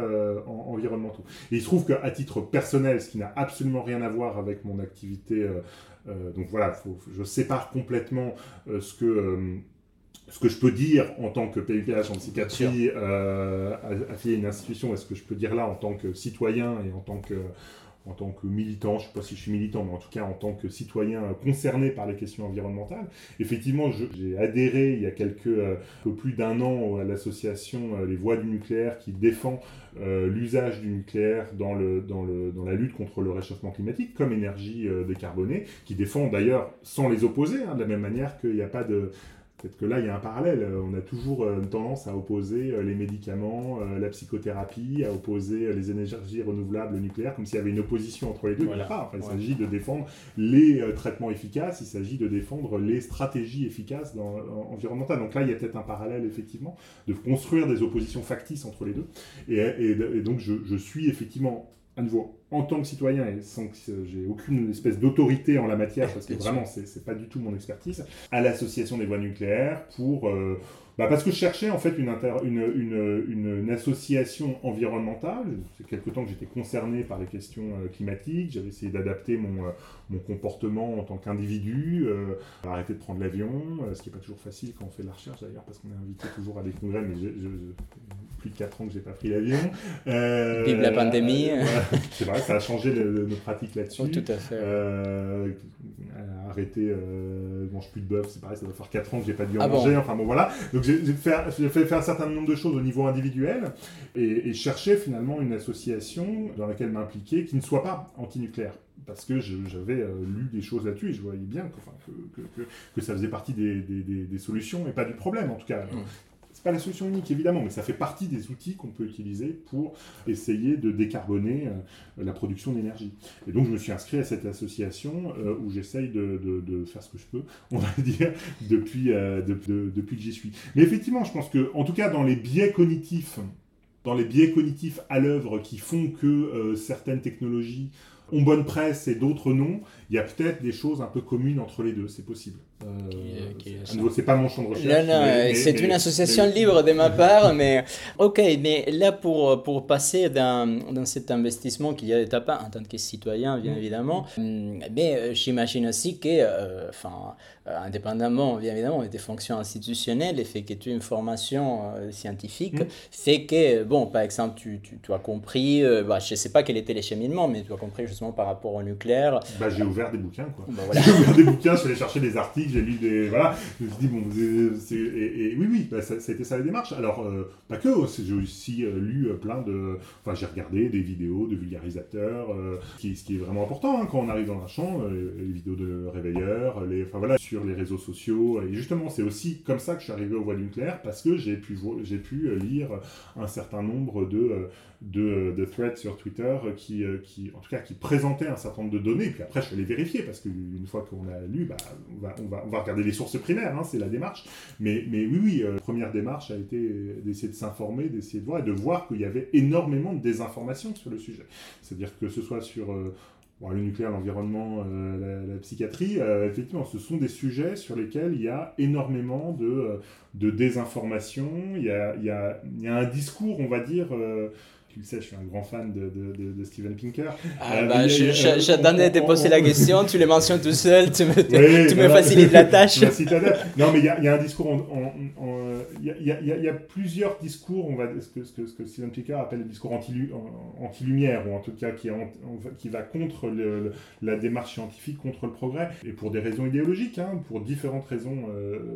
B: environnementaux. Et il se trouve qu'à titre personnel, ce qui n'a absolument rien à voir avec mon activité euh, donc voilà, je sépare complètement euh, ce que euh, ce que je peux dire en tant que PIPH en psychiatrie affilié à une institution et ce que je peux dire là en tant que citoyen et en tant que, en tant que militant, je ne sais pas si je suis militant, mais en tout cas en tant que citoyen concerné par les questions environnementales. Effectivement, j'ai adhéré il y a quelques, un peu plus d'un an à l'association Les Voix du nucléaire qui défend euh, l'usage du nucléaire dans, la lutte contre le réchauffement climatique comme énergie euh, décarbonée, qui défend d'ailleurs sans les opposer, hein, de la même manière qu'il n'y a pas de, Peut-être que là, il y a un parallèle. On a toujours euh, une tendance à opposer euh, les médicaments, euh, la psychothérapie, à opposer les énergies renouvelables, le nucléaire, comme s'il y avait une opposition entre les deux. il s'agit de défendre les traitements efficaces, il s'agit de défendre les stratégies efficaces dans, environnementales. Donc là, il y a peut-être un parallèle, effectivement, de construire des oppositions factices entre les deux. Et, donc, je, je suis effectivement à nouveau, en tant que citoyen, et sans que j'ai aucune espèce d'autorité en la matière, parce que vraiment, c'est pas du tout mon expertise, à l'association des voies nucléaires pour euh, bah Parce que je cherchais en fait une, une, une, une, association environnementale. C'est quelque temps que j'étais concerné par les questions euh, climatiques. J'avais essayé d'adapter mon, euh, mon, comportement en tant qu'individu, euh, arrêter de prendre l'avion, euh, ce qui n'est pas toujours facile quand on fait de la recherche d'ailleurs, parce qu'on est invité toujours à des congrès, mais j'ai plus de 4 ans que j'ai pas pris l'avion.
A: Vive la pandémie.
B: c'est vrai, ça a changé nos pratiques là-dessus.
A: Oh, tout à fait.
B: arrêter, je mange plus de bœuf, c'est pareil, ça doit faire 4 ans que j'ai pas dû en ah manger. Enfin bon voilà. Donc j'ai fait, faire un certain nombre de choses au niveau individuel et, chercher finalement une association dans laquelle m'impliquer qui ne soit pas anti-nucléaire parce que j'avais euh, lu des choses là-dessus et je voyais bien que, que, ça faisait partie des, des, des, solutions et pas du problème en tout cas. Mmh pas la solution unique évidemment, mais ça fait partie des outils qu'on peut utiliser pour essayer de décarboner euh, la production d'énergie. Et donc je me suis inscrit à cette association euh, où j'essaye de, faire ce que je peux, on va dire, depuis, euh, depuis que j'y suis. Mais effectivement, je pense que, en tout cas, dans les biais cognitifs, dans les biais cognitifs à l'œuvre qui font que certaines technologies ont bonne presse et d'autres non, il y a peut-être des choses un peu communes entre les deux, c'est possible. Euh, c'est pas mon champ de recherche.
A: Non, non, c'est une association libre de ma part, mais ok, mais là pour, pour passer dans, dans cet investissement qu'il y a d'étape en tant que citoyen, bien mm. évidemment, mm, mais euh, j'imagine aussi que, euh, enfin, indépendamment, bien évidemment, des fonctions institutionnelles, le fait que tu aies une formation scientifique, mm. fait que, bon, par exemple, tu, tu, tu as compris, bah, je sais pas quel était les cheminements, mais tu as compris justement par rapport au nucléaire.
B: Bah, j'ai ouvert des bouquins, quoi. Bah, voilà. j'ai ouvert des bouquins, je suis allé chercher des articles j'ai lu des. Voilà. Je me suis dit, bon, et, et, oui, oui, bah, ça, a été ça la démarche. Alors, euh, pas que, j'ai aussi euh, lu euh, plein de. Enfin, j'ai regardé des vidéos de vulgarisateurs, qui, ce qui est vraiment important hein, quand on arrive dans un champ, les vidéos de réveilleurs, les, enfin voilà, sur les réseaux sociaux. Et justement, c'est aussi comme ça que je suis arrivé au voie nucléaire, parce que j'ai pu, j'ai pu lire un certain nombre de, de, de threads sur Twitter qui, qui, en tout cas, qui présentaient un certain nombre de données. Puis après, je vais les vérifier, parce qu'une fois qu'on a lu, bah, on va, on va on va regarder les sources primaires, hein, c'est la démarche. Mais, mais oui, oui, euh, première démarche a été d'essayer de s'informer, d'essayer de voir et de voir qu'il y avait énormément de désinformation sur le sujet. C'est-à-dire que ce soit sur euh, le nucléaire, l'environnement, euh, la, psychiatrie, effectivement, ce sont des sujets sur lesquels il y a énormément de, de désinformation. Il y a, il, y a, il y a, un discours, on va dire tu le sais, je suis un grand fan de, de, de, Steven Pinker.
A: Ah, bah, j'attendais de poser la question, tu les mentionnes tout seul, tu me, tu me facilites la tâche.
B: non, mais il y, a un discours, il y, a, y, a, plusieurs discours, on va, ce, que, ce, que, ce que Steven Pinker appelle le discours anti-lumière, ou en tout cas qui, qui va contre le, la démarche scientifique, contre le progrès, et pour des raisons idéologiques, hein, pour différentes raisons.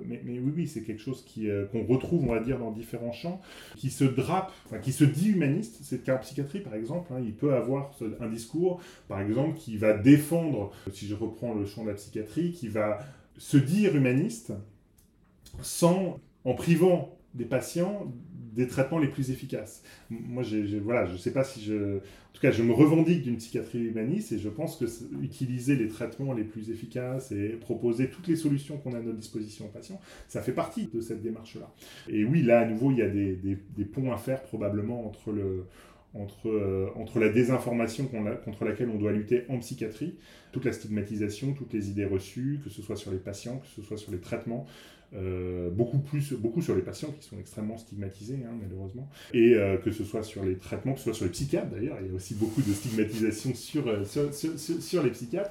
B: mais, mais, oui, oui, c'est quelque chose qu'on retrouve, on va dire, dans différents champs, qui se drape, enfin, qui se dit humaniste. C'est le cas en psychiatrie, par exemple. Hein. il peut avoir un discours, par exemple, qui va défendre, si je reprends le champ de la psychiatrie, qui va se dire humaniste sans, en privant des patients des traitements les plus efficaces. Moi, voilà, je ne sais pas si je... En tout cas, je me revendique d'une psychiatrie humaniste et je pense que utiliser les traitements les plus efficaces et proposer toutes les solutions qu'on a à notre disposition aux patients, ça fait partie de cette démarche-là. Et oui, là, à nouveau, il y a des, ponts à faire probablement entre, le, entre, euh, entre la désinformation contre laquelle on doit lutter en psychiatrie, toute la stigmatisation, toutes les idées reçues, que ce soit sur les patients, que ce soit sur les traitements, euh, beaucoup plus, beaucoup sur les patients qui sont extrêmement stigmatisés hein, malheureusement, et euh, que ce soit sur les traitements, que ce soit sur les psychiatres d'ailleurs, il y a aussi beaucoup de stigmatisation sur, euh, sur, sur, sur, les psychiatres.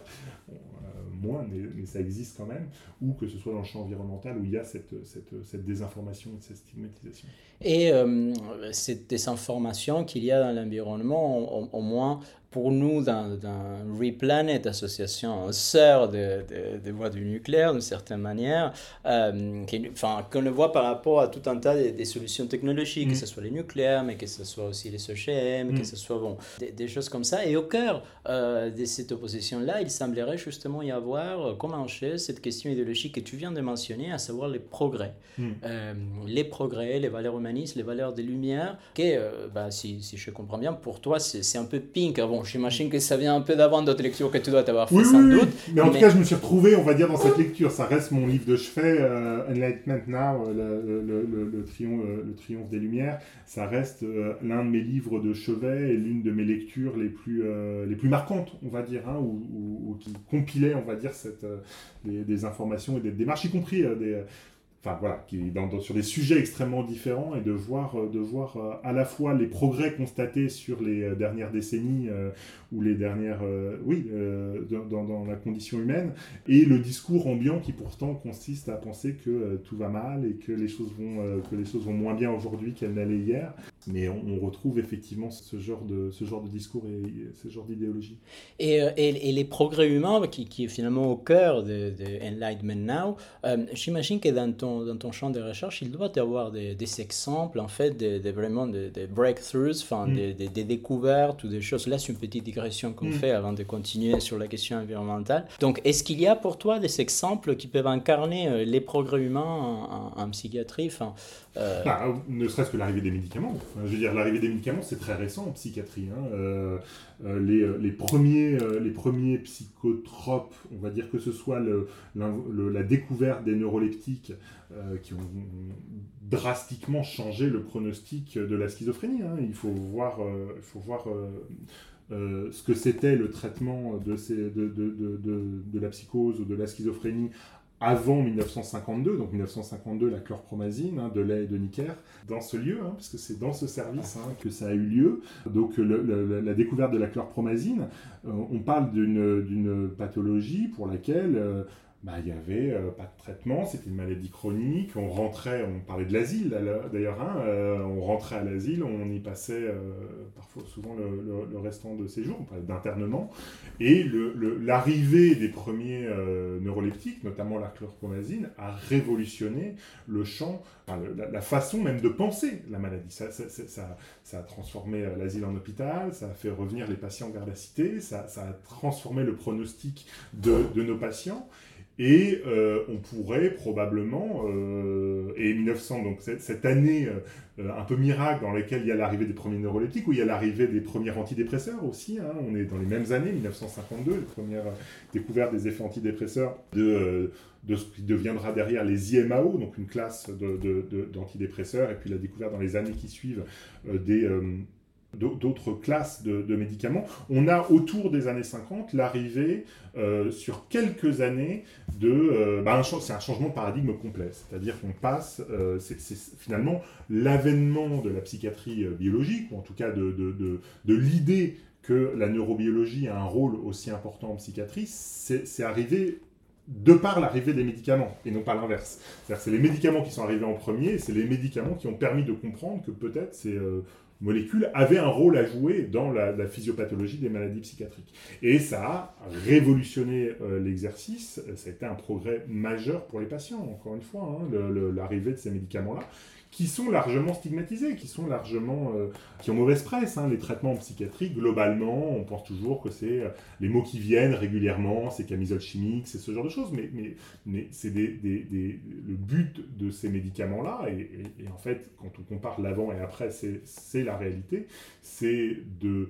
B: Moins, mais, ça existe quand même, ou que ce soit dans le champ environnemental où il y a cette, cette, cette désinformation et cette stigmatisation.
A: Et cette désinformation qu'il y a dans l'environnement, au, moins pour nous, dans, dans Replanet Association, sœur de, de, voies du nucléaire, d'une certaine manière, euh, qu'on le voit par rapport à tout un tas de, solutions technologiques, que mm. ce soit les nucléaires, mais que ce soit aussi les OGM, que mm. ce soit bon, des, choses comme ça. Et au cœur euh, de cette opposition-là, il semblerait justement y avoir, euh, comme un cette question idéologique que tu viens de mentionner, à savoir les progrès. Mm. Euh, les progrès, les valeurs humanistes, les valeurs des lumières, que, bah, si, si, je comprends bien, pour toi, c'est un peu pink. avant j'imagine que ça vient un peu d'avant d'autres lectures que tu dois avoir fait sans doute.
B: Mais en tout cas, je me suis retrouvé, on va dire, dans cette lecture. Ça reste mon livre de chevet, euh, Enlightenment Now, euh, le, le, triomphe, euh, le, triomphe, des Lumières. Ça reste l'un de mes livres de chevet et l'une de mes lectures les plus, les plus marquantes, on va dire, hein, ou, qui compilait, on va dire, cette, des, des, informations et des démarches, y compris des enfin voilà, qui dans, sur des sujets extrêmement différents et de voir, euh, de voir euh, à la fois les progrès constatés sur les euh, dernières décennies ou les dernières, oui, dans, dans, la condition humaine et le discours ambiant qui pourtant consiste à penser que tout va mal et que les choses vont, que les choses vont moins bien aujourd'hui qu'elles n'allaient hier. Mais on, retrouve effectivement ce genre de, ce genre de discours et ce genre d'idéologie.
A: Et, et, les progrès humains qui, qui, est finalement au cœur de, de Enlightenment Now, j'imagine que dans ton dans ton champ de recherche, il doit y avoir des, des exemples, en fait, des, vraiment des, breakthroughs, enfin, mm. des, découvertes ou des choses. Là, c'est une petite digression qu'on mm. fait avant de continuer sur la question environnementale. Donc, est-ce qu'il y a pour toi des exemples qui peuvent incarner euh, les progrès humains en, psychiatrie enfin,
B: euh, bah, Ne serait-ce que l'arrivée des médicaments. Je veux dire, l'arrivée des médicaments, c'est très récent en psychiatrie. Hein. Euh, les, les, premiers, psychotropes, on va dire que ce soit la découverte des neuroleptiques, euh, qui ont drastiquement changé le pronostic de la schizophrénie. Hein. Il faut voir, euh, faut voir euh, ce que c'était le traitement de, la psychose ou de la schizophrénie avant 1952, donc 1952 la chlorpromazine hein, de lait et de Nicker, dans ce lieu, hein, parce que c'est dans ce service hein, que ça a eu lieu. Donc la découverte de la chlorpromazine, on parle d'une pathologie pour laquelle bah, il n'y avait euh, pas de traitement, c'était une maladie chronique. On rentrait, on parlait de l'asile d'ailleurs, hein, euh, on rentrait à l'asile, on y passait euh, parfois souvent le, restant de ses jours, on parlait d'internement. Et l'arrivée des premiers neuroleptiques, notamment la chlorpromazine, a révolutionné le champ, la, façon même de penser la maladie. Ça, ça, ça, ça a transformé l'asile en hôpital, ça a fait revenir les patients vers la cité, ça, a transformé le pronostic de, de nos patients. Et euh, on pourrait probablement, euh, et 1900, donc cette, année euh, un peu miracle dans laquelle il y a l'arrivée des premiers neuroleptiques, où il y a l'arrivée des premiers antidépresseurs aussi, hein, on est dans les mêmes années, 1952, les premières découvertes des effets antidépresseurs de, de ce qui deviendra derrière les IMAO, donc une classe d'antidépresseurs, et puis la découverte dans les années qui suivent des d'autres classes de, médicaments. On a autour des années 50 l'arrivée euh, sur quelques années de, bah, c'est un changement de paradigme complet. C'est-à-dire qu'on passe, c'est finalement l'avènement de la psychiatrie biologique, ou en tout cas de, l'idée que la neurobiologie a un rôle aussi important en psychiatrie, c'est arrivé de par l'arrivée des médicaments, et non pas l'inverse. C'est-à-dire c'est les médicaments qui sont arrivés en premier, c'est les médicaments qui ont permis de comprendre que peut-être ces euh, molécules avaient un rôle à jouer dans la, physiopathologie des maladies psychiatriques. Et ça a révolutionné euh, l'exercice, ça a été un progrès majeur pour les patients, encore une fois, hein, l'arrivée de ces médicaments-là, qui sont largement stigmatisés, qui sont largement, euh, qui ont mauvaise presse. Hein. Les traitements psychiatriques, globalement, on pense toujours que c'est euh, les mots qui viennent régulièrement, c'est camisole chimique, c'est ce genre de choses. Mais, mais, mais c'est des, des, des, le but de ces médicaments-là, et, en fait, quand on compare l'avant et après, c'est la réalité, c'est de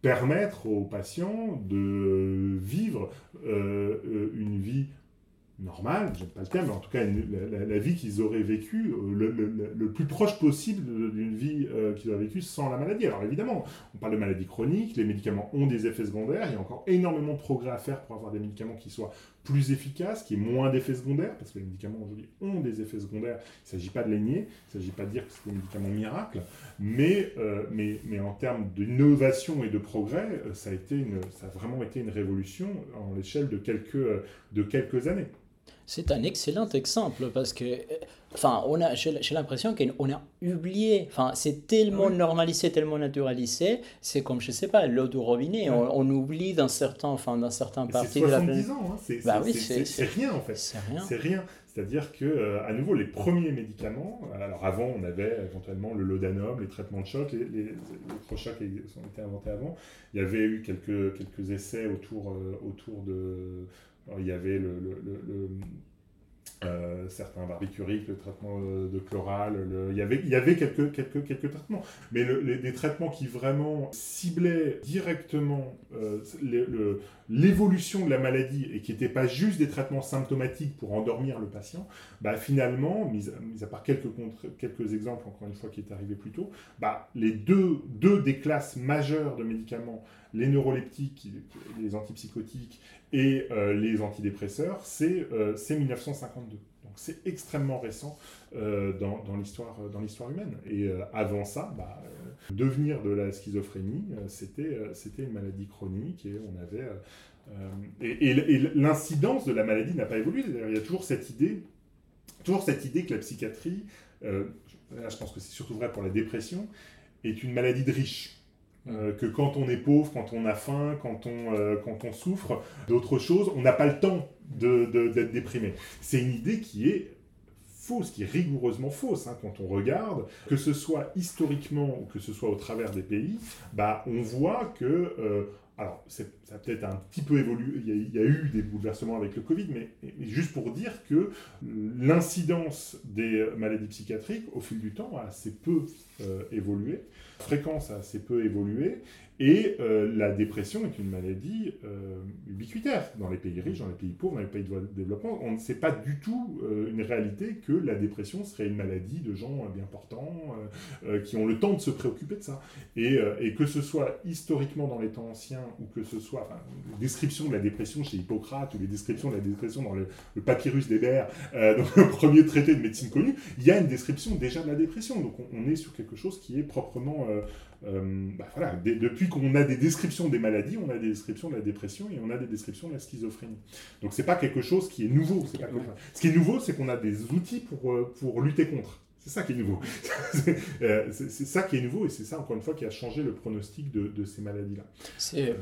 B: permettre aux patients de vivre euh, une vie normale, j'aime pas le terme, mais en tout cas la, vie qu'ils auraient vécue euh, le, plus proche possible d'une vie euh, qu'ils auraient vécue sans la maladie. Alors évidemment, on parle de maladie chronique, les médicaments ont des effets secondaires, il y a encore énormément de progrès à faire pour avoir des médicaments qui soient plus efficaces, qui aient moins d'effets secondaires, parce que les médicaments aujourd'hui ont des effets secondaires, il ne s'agit pas de les nier, il ne s'agit pas de dire que c'est des médicaments miracles, mais, euh, mais, mais en termes d'innovation et de progrès, ça a, été ça a vraiment été une révolution en l'échelle de quelques, de quelques années.
A: C'est un excellent exemple parce que, enfin, on a, j'ai l'impression qu'on a oublié, enfin, c'est tellement normalisé, tellement naturalisé, c'est comme, je sais pas, l'eau du robinet, on, oublie dans certains, enfin, dans certains parties
B: de la planète. ans, hein. c'est bah oui, rien en fait. C'est rien. C'est rien. C'est-à-dire que, euh, à nouveau, les premiers médicaments, alors avant, on avait éventuellement le laudanum, les traitements de choc, les, les, électrochocs ont été inventés avant. Il y avait eu quelques, quelques essais autour, euh, autour de il y avait le, euh, certains barbituriques, le traitement euh, de chloral, il, y avait, il y avait quelques, quelques, quelques traitements. Mais les, des traitements qui vraiment ciblaient directement euh, l'évolution de la maladie et qui n'étaient pas juste des traitements symptomatiques pour endormir le patient, bah, finalement, mis à, part quelques, quelques exemples, encore une fois, qui est arrivé plus tôt, bah, les deux, deux des classes majeures de médicaments, les neuroleptiques, les antipsychotiques et euh, les antidépresseurs, c'est 1952. Euh, Donc c'est extrêmement récent euh, dans, dans l'histoire humaine. Et avant ça, bah, devenir de la schizophrénie, c'était une maladie chronique et on avait... et, et l'incidence de la maladie n'a pas évolué. Il y a toujours cette idée, toujours cette idée que la psychiatrie, là je pense que c'est surtout vrai pour la dépression, est une maladie de riches. Euh, que quand on est pauvre, quand on a faim, quand on, euh, quand on souffre d'autres choses, on n'a pas le temps d'être déprimé. C'est une idée qui est fausse, qui est rigoureusement fausse. Hein, quand on regarde, que ce soit historiquement ou que ce soit au travers des pays, bah, on voit que... Euh, alors, ça a peut-être un petit peu évolué, il y, a, eu des bouleversements avec le Covid, mais, mais juste pour dire que l'incidence des maladies psychiatriques, au fil du temps, a assez peu évolué fréquence a assez peu évolué, et euh, la dépression est une maladie euh, ubiquitaire dans les pays riches, dans les pays pauvres, dans les pays de développement. On ne sait pas du tout euh, une réalité que la dépression serait une maladie de gens bien portants, qui ont le temps de se préoccuper de ça. Et, et, que ce soit historiquement dans les temps anciens, ou que ce soit enfin, les descriptions de la dépression chez Hippocrate, ou les descriptions de la dépression dans le, papyrus d'Hébert, dans le premier traité de médecine connu, il y a une description déjà de la dépression. Donc on, on est sur quelque chose qui est proprement euh, bah voilà, depuis qu'on a des descriptions des maladies, on a des descriptions de la dépression et on a des descriptions de la schizophrénie. Donc c'est pas quelque chose qui est nouveau. Ce qui est nouveau, c'est qu'on a des outils pour, euh, pour lutter contre. C'est ça qui est nouveau. Euh, c'est ça qui est nouveau et c'est ça, encore une fois, qui a changé le pronostic de, de ces maladies-là.
A: C'est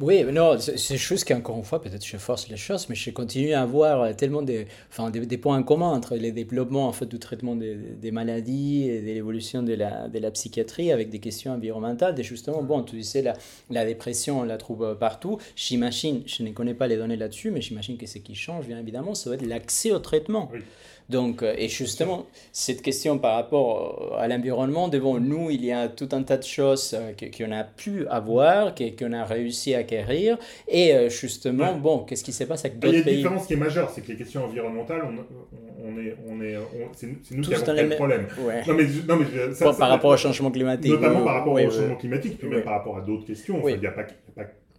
A: oui, mais non, c'est chose qui, encore une fois, peut-être je force les choses, mais je continue à avoir tellement des, enfin, des, points communs entre les développements en fait, du traitement des, des maladies et de l'évolution de la, de la psychiatrie avec des questions environnementales. Et justement, bon, tu disais, la, la dépression, on la trouve partout. J'imagine, je ne connais pas les données là-dessus, mais j'imagine que ce qui change, bien évidemment, ça va être l'accès au traitement. Donc, euh, et justement, cette question par rapport à l'environnement, devant nous, il y a tout un tas de choses euh, qu'on a pu avoir, qu'on a réussi à acquérir. Et euh, justement, bon, qu'est-ce qui se passe avec d'autres pays
B: Il y a une différence qui est majeure, c'est que les questions environnementales, on, est, on est, c'est nous qui avons le problème.
A: Non, mais, non, mais ça, par rapport au changement climatique.
B: Notamment par rapport au changement climatique, puis même par rapport à d'autres questions. Il n'y a pas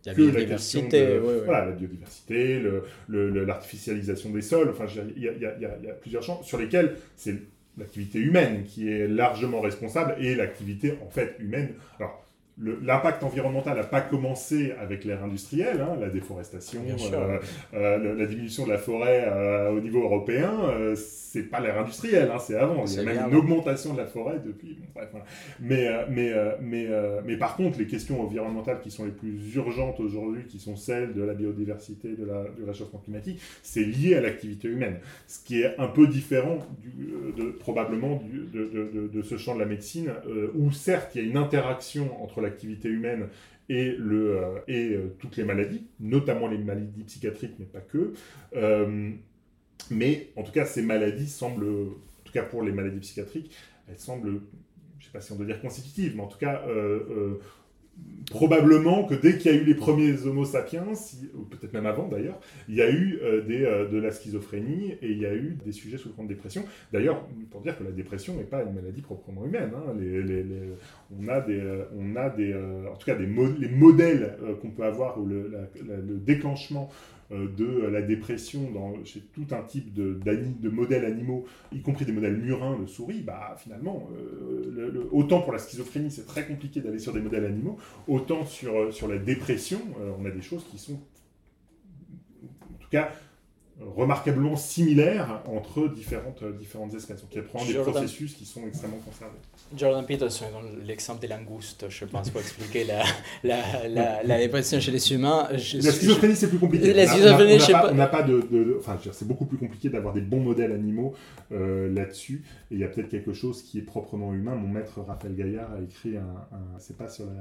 A: la
B: que la
A: biodiversité,
B: question de
A: ouais, ouais.
B: Voilà, la biodiversité, le- le- l'artificialisation des sols. Enfin, il y a, il y a- il y a- il y a plusieurs champs sur lesquels c'est l'activité humaine qui est largement responsable et l'activité en fait humaine. Alors, l'impact environnemental n'a pas commencé avec l'ère industrielle, hein, la déforestation, euh, euh, le- la diminution de la forêt euh, au niveau européen, c'est pas l'ère industrielle, hein, c'est avant. Il y a même
A: bien
B: une augmentation de la forêt depuis. bon, bref, voilà. Mais, mais, mais, mais par contre, les questions environnementales qui sont les plus urgentes aujourd'hui, qui sont celles de la biodiversité, de la, du réchauffement climatique, c'est lié à l'activité humaine. Ce qui est un peu différent du, de, probablement du- de, de- de- de ce champ de la médecine, où certes il y a une interaction entre l'activité humaine et, le, euh, et euh, toutes les maladies, notamment les maladies psychiatriques, mais pas que. Euh, mais en tout cas, ces maladies semblent, en tout cas pour les maladies psychiatriques, elles semblent, je ne sais pas si on doit dire constitutives, mais en tout cas, probablement que dès qu'il y a eu les premiers Homo sapiens, peut-être même avant d'ailleurs, il y a eu euh, des, euh, de la schizophrénie et il y a eu des sujets souffrant de dépression. D'ailleurs, pour dire que la dépression n'est pas une maladie proprement humaine. hein. On a des, euh, on a des, en tout cas des les modèles qu'on peut avoir ou le, déclenchement de la dépression dans, chez tout un type de, modèles animaux, y compris des modèles murins de souris, bah finalement, euh, autant pour la schizophrénie, c'est très compliqué d'aller sur des modèles animaux, autant sur, euh, la dépression, euh, on a des choses qui sont, en tout cas, euh, remarquablement similaires entre différentes, euh, différentes espèces. Donc il y a probablement des
A: Jordan.
B: processus qui sont extrêmement conservés.
A: Jordan Peterson l'exemple des langoustes, je pense, pour expliquer la, la, la, la dépression chez les humains. Je-
B: La schizophrénie, c'est plus compliqué.
A: La schizophrénie, je sais
B: pas, on n'a pas de, Enfin, c'est beaucoup plus compliqué d'avoir des bons modèles animaux euh, là-dessus. Et il y a peut-être quelque chose qui est proprement humain. Mon maître Raphaël Gaillard a écrit un. un- c'est pas sur la,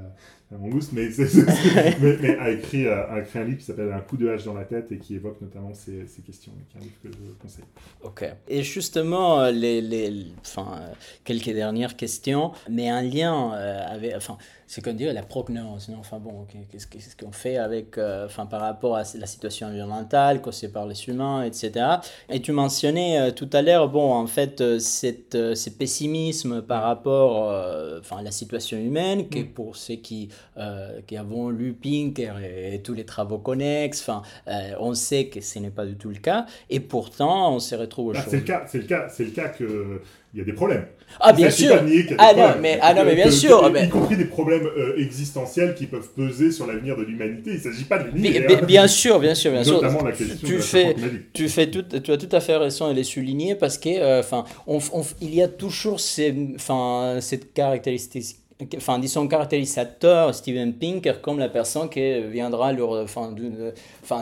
B: la mangouste, mais, c'est- c'est- mais, mais a, écrit, euh, a écrit un livre qui s'appelle Un coup de hache dans la tête et qui évoque notamment ces, ces questions. Et qui livre que je conseille.
A: Ok. Et justement, euh, les, les, enfin, euh, quelques dernières questions, mais un lien euh, avec, enfin, c'est qu'on dirait la prognose, non? Enfin bon, qu'est-ce qu'on fait avec, euh, enfin, par rapport à la situation environnementale, causée par les humains, etc. Et tu mentionnais euh, tout à l'heure, bon, en fait, euh, cette, euh, ce pessimisme par rapport, enfin, à la situation humaine, qui
B: Mm.
A: pour ceux qui, qui avons lu Pinker et, et tous les travaux connexes, enfin, on sait que ce n'est pas du tout le cas, et pourtant, on se retrouve
B: Bah,
A: aujourd'hui.
B: c'est le cas, c'est le cas, c'est le cas que il y a des problèmes.
A: Ah, bien sûr.
B: des
A: Ah, non,
B: problèmes.
A: mais- ah, non, mais bien
B: Que-
A: sûr,
B: que-
A: mais-
B: Y compris des problèmes euh, existentiels qui peuvent peser sur l'avenir de l'humanité. Il ne s'agit pas de les nier.
A: Bien,
B: hein.
A: bien- sûr, bien sûr, bien sûr.
B: Notamment la question
A: Tu
B: de la
A: fais-. Tu, fais tout, tu as tout à fait raison de les souligner parce que, euh, enfin, il y a toujours ces, cette caractéristique. Enfin, disons caractérisateur Steven Pinker comme la personne qui viendra leur, enfin,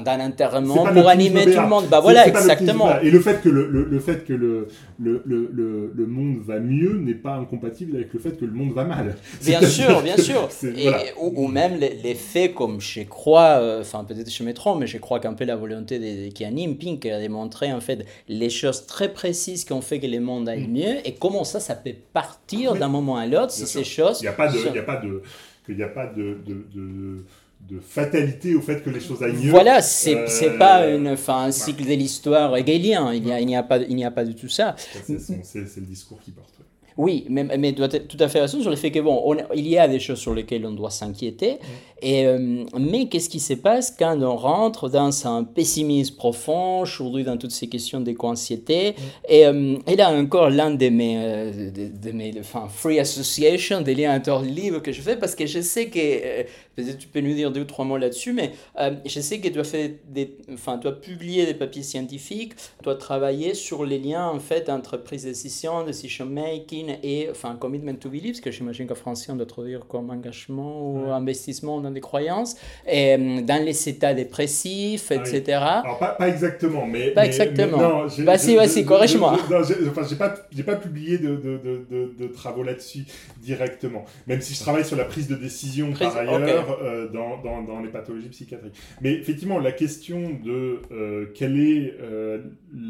A: d'un enterrement pour animer tout le monde. Bah voilà, exactement.
B: Et le fait que le, le- le fait que le, le, le, le, le monde va mieux n'est pas incompatible avec le fait que le monde va mal.
A: Bien sûr, bien sûr.
B: c'est-
A: Et,
B: voilà.
A: ou, ou même les, les faits comme je crois, euh, enfin peut-être je me trompe, mais je crois qu'un peu la volonté qui anime Pink a démontré en fait les choses très précises qui ont fait que le monde aille mieux et comment ça, ça peut partir
B: Mm.
A: D'un moment à l'autre si ces choses...
B: Il n'y a pas de, il y a pas de, qu'il n'y a pas de, de, de, de fatalité au fait que les choses aillent mieux.
A: Voilà, c'est
B: Euh,
A: c'est pas une, enfin, un cycle de l'histoire hegelien, il n'y a, il n'y a, pas- il n'y a pas du tout ça.
B: C'est le discours qui porte. ouais.
A: Oui, mais, mais tu as tout à fait raison sur le fait que, bon, on- il y a des choses sur lesquelles on doit s'inquiéter, et, euh, mais qu'est-ce qui se passe quand on rentre dans un pessimisme profond, aujourd'hui dans toutes ces questions d'éco-anxiété, et, euh, et là encore l'un de mes, euh, de, de mes enfin, free association, des liens interlibres que je fais, parce que je sais que, peut-être tu peux nous dire deux ou trois mots là-dessus, mais euh, je sais que tu as, fait des, enfin, tu as publié des papiers scientifiques, tu as travaillé sur les liens en fait entre prise de décision, decision making et enfin commitment to believe, parce que j'imagine qu'en français on doit traduire comme engagement ou
B: Ouais.
A: investissement dans des croyances, et euh, dans les états dépressifs,
B: Ah oui.
A: etc.
B: Alors, pas, pas exactement, mais.
A: Pas
B: mais-
A: exactement.
B: mais non,
A: Vas-y, vas-y, corrige-moi.
B: je- Enfin, j'ai pas, j'ai pas publié de, de, de, travaux là-dessus directement, même si je travaille sur la prise de décision
A: Prise-
B: par ailleurs euh, dans, dans, dans les pathologies psychiatriques. Mais effectivement, la question de euh, quelle est euh,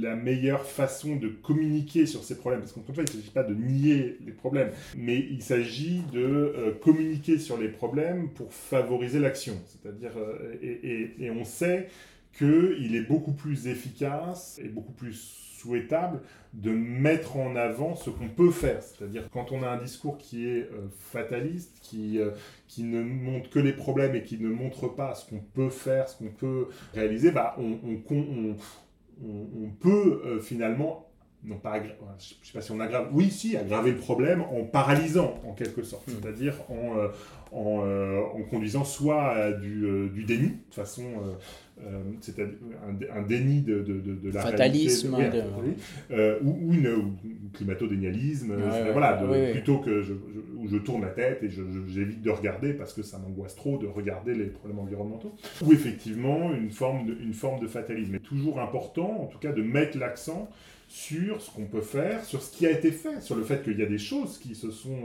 B: la meilleure façon de communiquer sur ces problèmes, parce une fois, il ne s'agit pas de nier les problèmes, mais il s'agit de communiquer sur les problèmes pour favoriser l'action. C'est-à-dire, euh, et, on sait qu'il est beaucoup plus efficace et beaucoup plus souhaitable de mettre en avant ce qu'on peut faire. C'est-à-dire quand on a un discours qui est euh, fataliste, qui, euh, qui ne montre que les problèmes et qui ne montre pas ce qu'on peut faire, ce qu'on peut réaliser, bah, on, on, on, peut euh, finalement non pas je sais pas si on aggrave, oui, si, aggraver le problème en paralysant en quelque sorte, hmm. c'est-à-dire en, en, en, conduisant soit à du, du déni, de façon euh, c'est un, déni de, de, de, la
A: Fatalisme,
B: réalité, euh, ou, une, climato-dénialisme, voilà, plutôt que je, où je tourne la tête et j'évite de regarder parce que ça m'angoisse trop de regarder les problèmes environnementaux, ou effectivement une forme de, une forme de fatalisme. Mais toujours important, en tout cas, de mettre l'accent sur ce qu'on peut faire, sur ce qui a été fait, sur le fait qu'il y a des choses qui se sont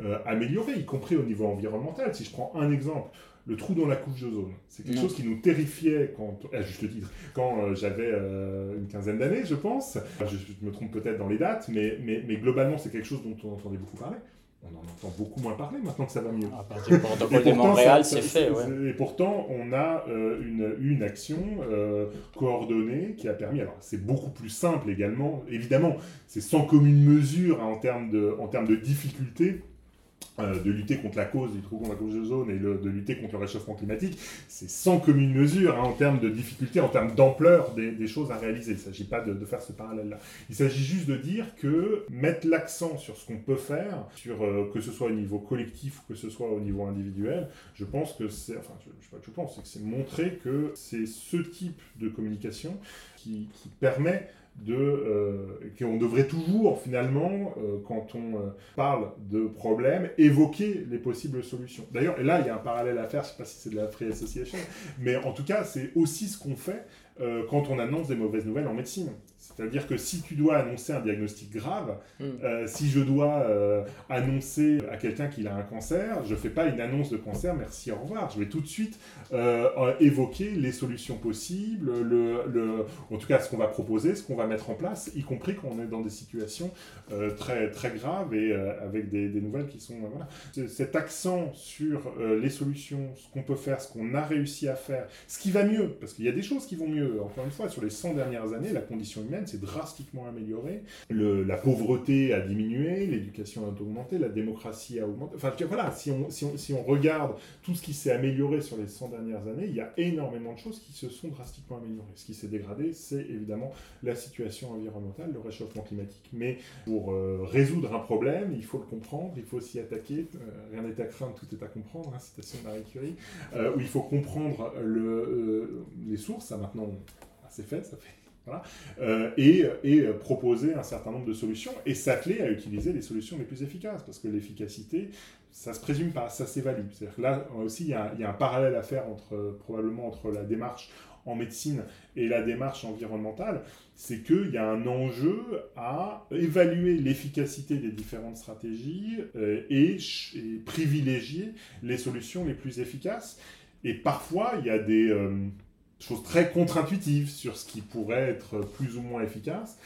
B: euh, améliorées, y compris au niveau environnemental. Si je prends un exemple, le trou dans la couche d'ozone. C'est quelque chose qui nous terrifiait, quand, à juste titre, quand euh, j'avais euh, une quinzaine d'années, je pense. Je, me trompe peut-être dans les dates, mais, mais, mais globalement, c'est quelque chose dont on entendait beaucoup parler. On en entend beaucoup moins parler maintenant que ça va mieux.
A: À partir de Montréal, c'est fait.
B: Et pourtant, on a euh, une, une, action coordonnée qui a permis. Alors, c'est beaucoup plus simple également. Évidemment, c'est sans commune mesure hein, en termes de, en termes de difficulté euh, de lutter contre la cause du trou contre la cause de zone et de lutter contre le réchauffement climatique, c'est sans commune mesure hein, en termes de difficulté, en termes d'ampleur des, choses à réaliser. Il ne s'agit pas de, faire ce parallèle-là. Il s'agit juste de dire que mettre l'accent sur ce qu'on peut faire, sur, euh, que ce soit au niveau collectif ou que ce soit au niveau individuel, je pense que c'est, enfin, je, sais pas que je pense, c'est que c'est montrer que c'est ce type de communication qui permet de euh, qu'on devrait toujours finalement, euh, quand on euh, parle de problèmes, évoquer les possibles solutions. D'ailleurs, et là, il y a un parallèle à faire, je ne sais pas si c'est de la free association, mais en tout cas, c'est aussi ce qu'on fait quand on annonce des mauvaises nouvelles en médecine. C'est-à-dire que si tu dois annoncer un diagnostic grave, hmm. euh, si je dois euh, annoncer à quelqu'un qu'il a un cancer, je ne fais pas une annonce de cancer, merci, au revoir. Je vais tout de suite euh, évoquer les solutions possibles, le, le, en tout cas ce qu'on va proposer, ce qu'on va mettre en place, y compris quand on est dans des situations très, très graves et avec des, des, nouvelles qui sont... voilà. Cet accent sur les solutions, ce qu'on peut faire, ce qu'on a réussi à faire, ce qui va mieux, parce qu'il y a des choses qui vont mieux. Encore une fois, sur les 100 dernières années, la condition humaine s'est drastiquement améliorée. la pauvreté a diminué, l'éducation a augmenté, la démocratie a augmenté. Enfin, voilà, si on, si on, si on regarde tout ce qui s'est amélioré sur les 100 dernières années, il y a énormément de choses qui se sont drastiquement améliorées. Ce qui s'est dégradé, c'est évidemment la situation environnementale, le réchauffement climatique. Mais pour euh, résoudre un problème, il faut le comprendre, il faut s'y attaquer. Euh, rien n'est à craindre, tout est à comprendre, hein, citation de Marie Curie, euh, où il faut comprendre le, les sources. Ça maintenant, c'est fait, ça fait euh, et, proposer un certain nombre de solutions et s'atteler à utiliser les solutions les plus efficaces, parce que l'efficacité, ça se présume pas, ça s'évalue. C'est-à-dire que là aussi, il y, a, un parallèle à faire entre, probablement entre la démarche en médecine et la démarche environnementale, c'est qu'il y a un enjeu à évaluer l'efficacité des différentes stratégies euh, et, privilégier les solutions les plus efficaces. Et parfois, il y a des... Euh, choses très contre-intuitives sur ce qui pourrait être plus ou moins efficace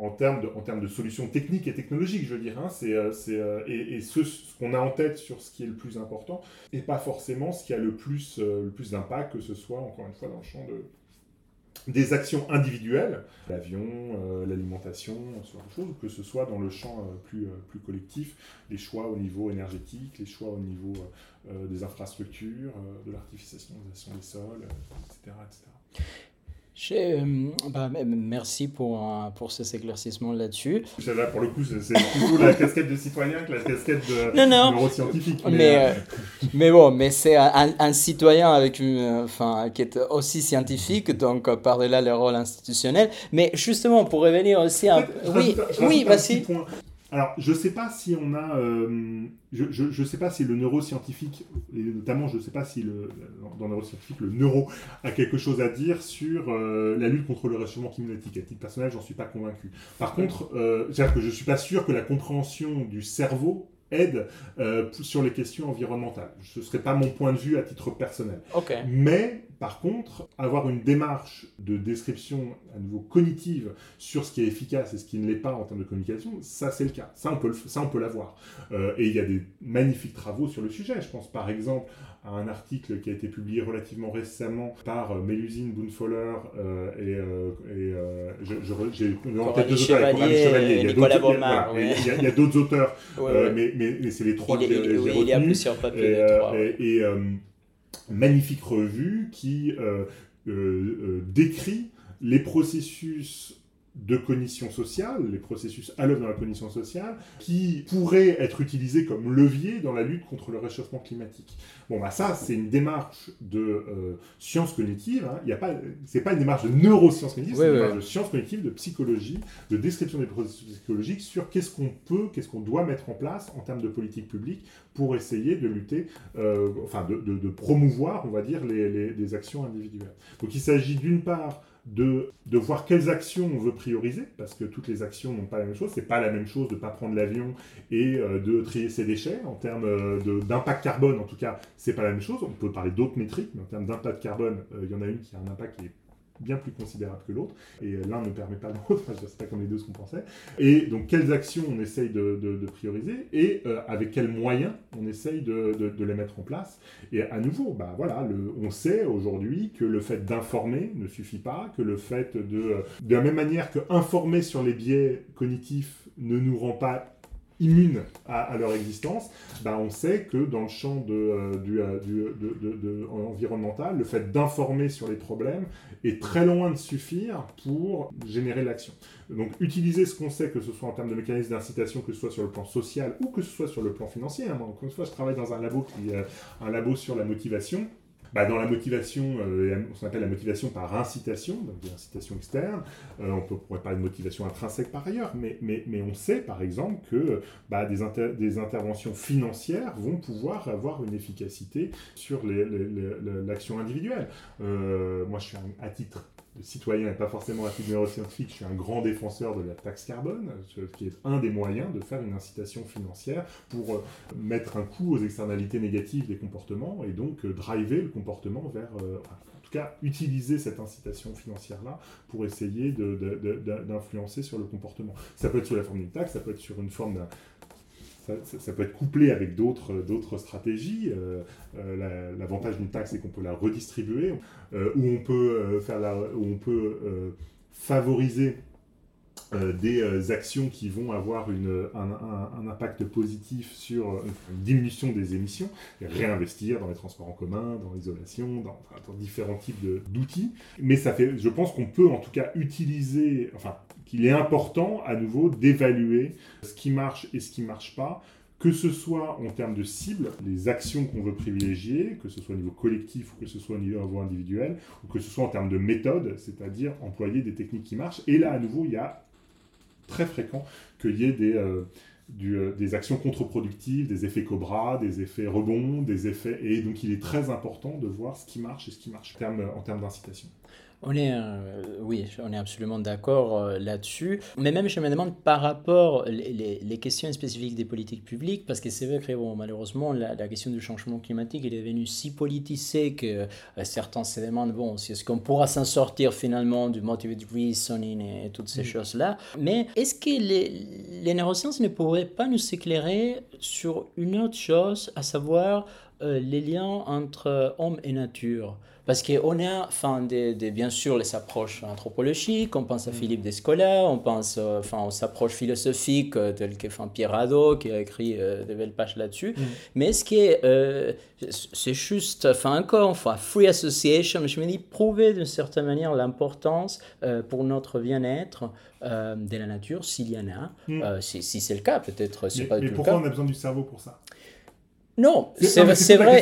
B: en termes de, en termes de solutions techniques et technologiques, je veux dire. Hein, c'est, euh, c'est, euh, et, et ce, qu'on a en tête sur ce qui est le plus important, et pas forcément ce qui a le plus, euh, le plus d'impact, que ce soit, encore une fois, dans le champ de, des actions individuelles, l'avion, l'alimentation, ce genre de choses, que ce soit dans le champ plus, plus collectif, les choix au niveau énergétique, les choix au niveau des infrastructures, de l'artificialisation des sols, etc. etc.
A: Euh, bah, merci pour, pour ces éclaircissements là-dessus.
B: Là, pour le coup, c'est plutôt la casquette de citoyen que la casquette de neuroscientifique.
A: Mais, mais, euh, mais, bon, mais c'est un, un, citoyen avec une, enfin, qui est aussi scientifique, donc par-delà le rôle institutionnel. Mais justement, pour revenir aussi un... Oui, oui, vas-y.
B: Alors, je ne sais pas si on a, euh, je ne sais pas si le neuroscientifique, et notamment je ne sais pas si le, dans le neuroscientifique, le neuro a quelque chose à dire sur euh, la lutte contre le réchauffement climatique. À titre personnel, j'en suis pas convaincu. Par contre, euh, c'est-à-dire que je ne suis pas sûr que la compréhension du cerveau aide sur les questions environnementales. Ce ne serait pas mon point de vue à titre personnel.
A: Okay.
B: Mais Par contre, avoir une démarche de description à nouveau cognitive sur ce qui est efficace et ce qui ne l'est pas en termes de communication, ça c'est le cas. Ça on peut, ça, on peut l'avoir. Euh, et il y a des magnifiques travaux sur le sujet. Je pense par exemple à un article qui a été publié relativement récemment par euh, Mélusine Boonfoller euh, et, euh, et euh, j'ai
A: en tête deux auteurs, Chevalier, il
B: y a d'autres auteurs, mais, mais, mais c'est les trois
A: il,
B: que j'ai
A: retenus. Il y a plusieurs papiers.
B: Et, trois, et, et magnifique revue qui décrit les processus de cognition sociale, les processus à l'œuvre dans la cognition sociale, qui pourraient être utilisés comme levier dans la lutte contre le réchauffement climatique. Bon, bah ça, c'est une démarche de euh, science cognitive. Hein. Il y a pas, c'est pas une démarche de neurosciences cognitives, c'est une démarche de science cognitive, de psychologie, de description des processus psychologiques sur qu'est-ce qu'on peut, qu'est-ce qu'on doit mettre en place en termes de politique publique pour essayer de lutter, euh, enfin, de, de, promouvoir, on va dire, les, les, les actions individuelles. Donc, il s'agit d'une part de, voir quelles actions on veut prioriser, parce que toutes les actions n'ont pas la même chose. C'est pas la même chose de ne pas prendre l'avion et euh, de trier ses déchets. En termes euh, d'impact carbone, en tout cas, c'est pas la même chose. On peut parler d'autres métriques, mais en termes d'impact carbone, euh, il y en a une qui a un impact qui est bien plus considérable que l'autre, et l'un ne permet pas l'autre, enfin, c'est pas comme les deux ce qu'on pensait. Et donc, quelles actions on essaye de, prioriser, et euh, avec quels moyens on essaye de, les mettre en place. Et à nouveau, bah, voilà, on sait aujourd'hui que le fait d'informer ne suffit pas, que le fait de... De la même manière que informer sur les biais cognitifs ne nous rend pas immunes à, leur existence, bah on sait que dans le champ de, euh, du, euh, du, de, de, environnemental, le fait d'informer sur les problèmes est très loin de suffire pour générer l'action. Donc utiliser ce qu'on sait, que ce soit en termes de mécanismes d'incitation, que ce soit sur le plan social ou que ce soit sur le plan financier. Hein. Encore une je travaille dans un labo, qui, euh, un labo sur la motivation. Bah, dans la motivation, euh, on appelle la motivation par incitation, donc incitations externes. Euh, on peut, pourrait parler de motivation intrinsèque par ailleurs, mais, on sait par exemple que bah, des, des, interventions financières vont pouvoir avoir une efficacité sur l'action individuelle. Euh, moi, je suis à titre citoyen et pas forcément à titre neuroscientifique, je suis un grand défenseur de la taxe carbone, ce qui est un des moyens de faire une incitation financière pour euh, mettre un coup aux externalités négatives des comportements et donc euh, driver le comportement vers, euh, en tout cas, utiliser cette incitation financière-là pour essayer d'influencer sur le comportement. Ça peut être sous la forme d'une taxe, ça peut être sur une forme d'un ça, peut être couplé avec d'autres stratégies. Euh, euh, l'avantage d'une taxe, c'est qu'on peut la redistribuer, euh, ou on peut, faire où on peut favoriser des actions qui vont avoir un, impact positif sur une diminution des émissions, et réinvestir dans les transports en commun, dans l'isolation, dans, dans, différents types d'outils. Mais ça fait, je pense qu'on peut en tout cas utiliser, enfin, qu'il est important à nouveau d'évaluer ce qui marche et ce qui ne marche pas, que ce soit en termes de cible, les actions qu'on veut privilégier, que ce soit au niveau collectif ou que ce soit au niveau individuel, ou que ce soit en termes de méthode, c'est-à-dire employer des techniques qui marchent. Et là, à nouveau, il y a très fréquent qu'il y ait des, euh, euh, actions contre-productives, des effets cobra, des effets rebonds, des effets... Et donc, il est très important de voir ce qui marche et ce qui marche en en termes d'incitation.
A: On est, euh, oui, on est absolument d'accord euh, là-dessus. Mais même, je me demande par rapport les, les, questions spécifiques des politiques publiques, parce que c'est vrai que bon, malheureusement, la, question du changement climatique est devenue si politisée que euh, certains se demandent bon, si est-ce qu'on pourra s'en sortir finalement du motivated reasoning et, toutes ces mm. choses-là. Mais est-ce que les, les neurosciences ne pourraient pas nous éclairer sur une autre chose, à savoir les liens entre homme et nature parce qu'on a, enfin, des, bien sûr, les approches anthropologiques, on pense à mm. Philippe Descola, on pense euh, enfin, aux approches philosophiques euh, telles que enfin, Pierre Hadot, qui a écrit euh, des belles pages là-dessus. Mm. Mais ce qui est, c'est juste, enfin, encore, enfin, free association, je me dis, prouver d'une certaine manière l'importance pour notre bien-être de la nature, s'il y en a. Mm. si, si c'est le cas, peut-être, c'est pas
B: mais
A: tout
B: pourquoi
A: le cas.
B: on a besoin du cerveau pour ça?
A: Non, c'est vrai,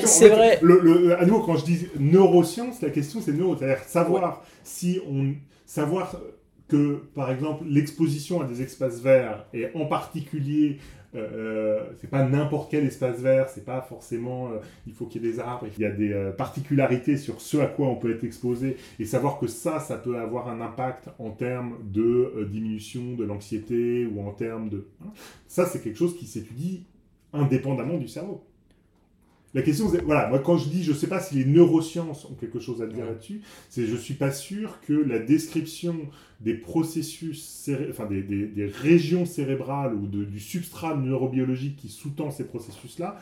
A: c'est vrai.
B: Le, à nouveau, quand je dis neurosciences, la question c'est neuro, c'est-à-dire savoir si on, savoir que, par exemple, l'exposition à des espaces verts et en particulier euh, euh, c'est pas n'importe quel espace vert, c'est pas forcément euh, il faut qu'il y ait des arbres, il y a des euh, particularités sur ce à quoi on peut être exposé et savoir que ça, ça peut avoir un impact en termes de diminution de l'anxiété ou en termes de. Hein. ça, c'est quelque chose qui s'étudie indépendamment du cerveau. La question, c'est, voilà, moi quand je dis, je ne sais pas si les neurosciences ont quelque chose à dire là-dessus, c'est je ne suis pas sûr que la description des processus, enfin des, des, des, régions cérébrales ou de, du substrat neurobiologique qui sous-tend ces processus-là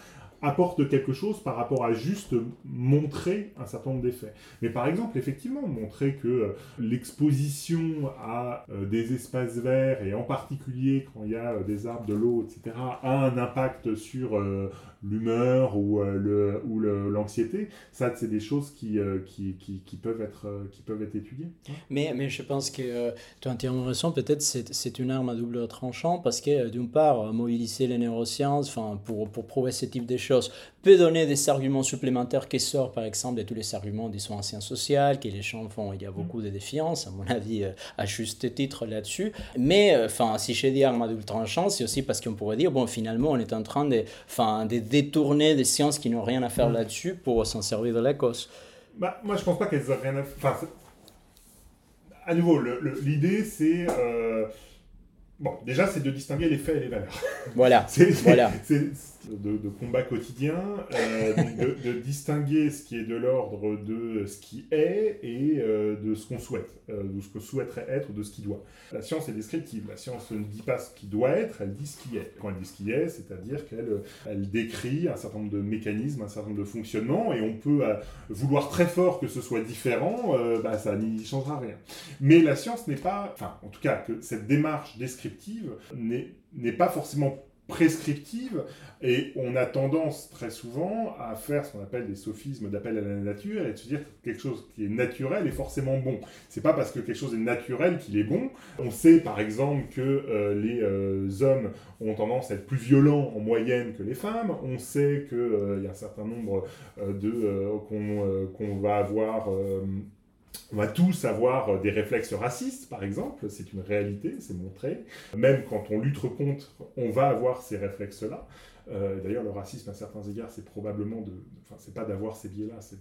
B: apporte quelque chose par rapport à juste montrer un certain nombre d'effets. Mais par exemple, effectivement, montrer que euh, l'exposition à euh, des espaces verts, et en particulier quand il y a euh, des arbres, de l'eau, etc., a un impact sur l'humeur ou le l'anxiété, ça c'est des choses qui, qui, qui, peuvent être qui peuvent être étudiées.
A: Mais mais je pense que tu as entièrement raison. Peut-être c'est une arme à double tranchant parce que d'une part mobiliser les neurosciences, enfin pour pour prouver ce type de choses peut donner des arguments supplémentaires qui sortent, par exemple, de tous les arguments des soins anciens sociaux, que les gens font. Il y a beaucoup de défiance, à mon avis, euh, à juste titre là-dessus. Mais, euh, enfin, si je dis arme à double tranchant, c'est aussi parce qu'on pourrait dire, bon, finalement, on est en train de, de détourner des sciences qui n'ont rien à faire là-dessus pour s'en servir de la cause.
B: Bah, moi, je pense pas qu'elles aient rien à faire. à nouveau, l'idée, c'est. Euh, bon, déjà, c'est de distinguer les faits et les valeurs.
A: Voilà. c'est voilà
B: de, combat quotidien, euh, de, distinguer ce qui est de l'ordre de ce qui est et euh, de ce qu'on souhaite, euh, de ce que souhaiterait être, de ce qui doit. La science est descriptive. La science ne dit pas ce qui doit être, elle dit ce qui est. Quand elle dit ce qui est, c'est-à-dire qu'elle elle décrit un certain nombre de mécanismes, un certain nombre de fonctionnements, et on peut vouloir très fort que ce soit différent, bah, ça n'y changera rien. Mais la science n'est pas, enfin, en tout cas, que cette démarche descriptive n'est pas forcément prescriptive et on a tendance très souvent à faire ce qu'on appelle des sophismes d'appel à la nature et de se dire que quelque chose qui est naturel est forcément bon. C'est pas parce que quelque chose est naturel qu'il est bon. On sait par exemple que euh, les euh, hommes ont tendance à être plus violents en moyenne que les femmes. On sait qu'il euh, y a un certain nombre de qu'on va avoir on va tous avoir euh, des réflexes racistes, par exemple, c'est une réalité, c'est montré. Même quand on lutte contre, on va avoir ces réflexes-là. Euh, d'ailleurs, le racisme, à certains égards, c'est probablement de. Enfin, c'est pas d'avoir ces biais-là, c'est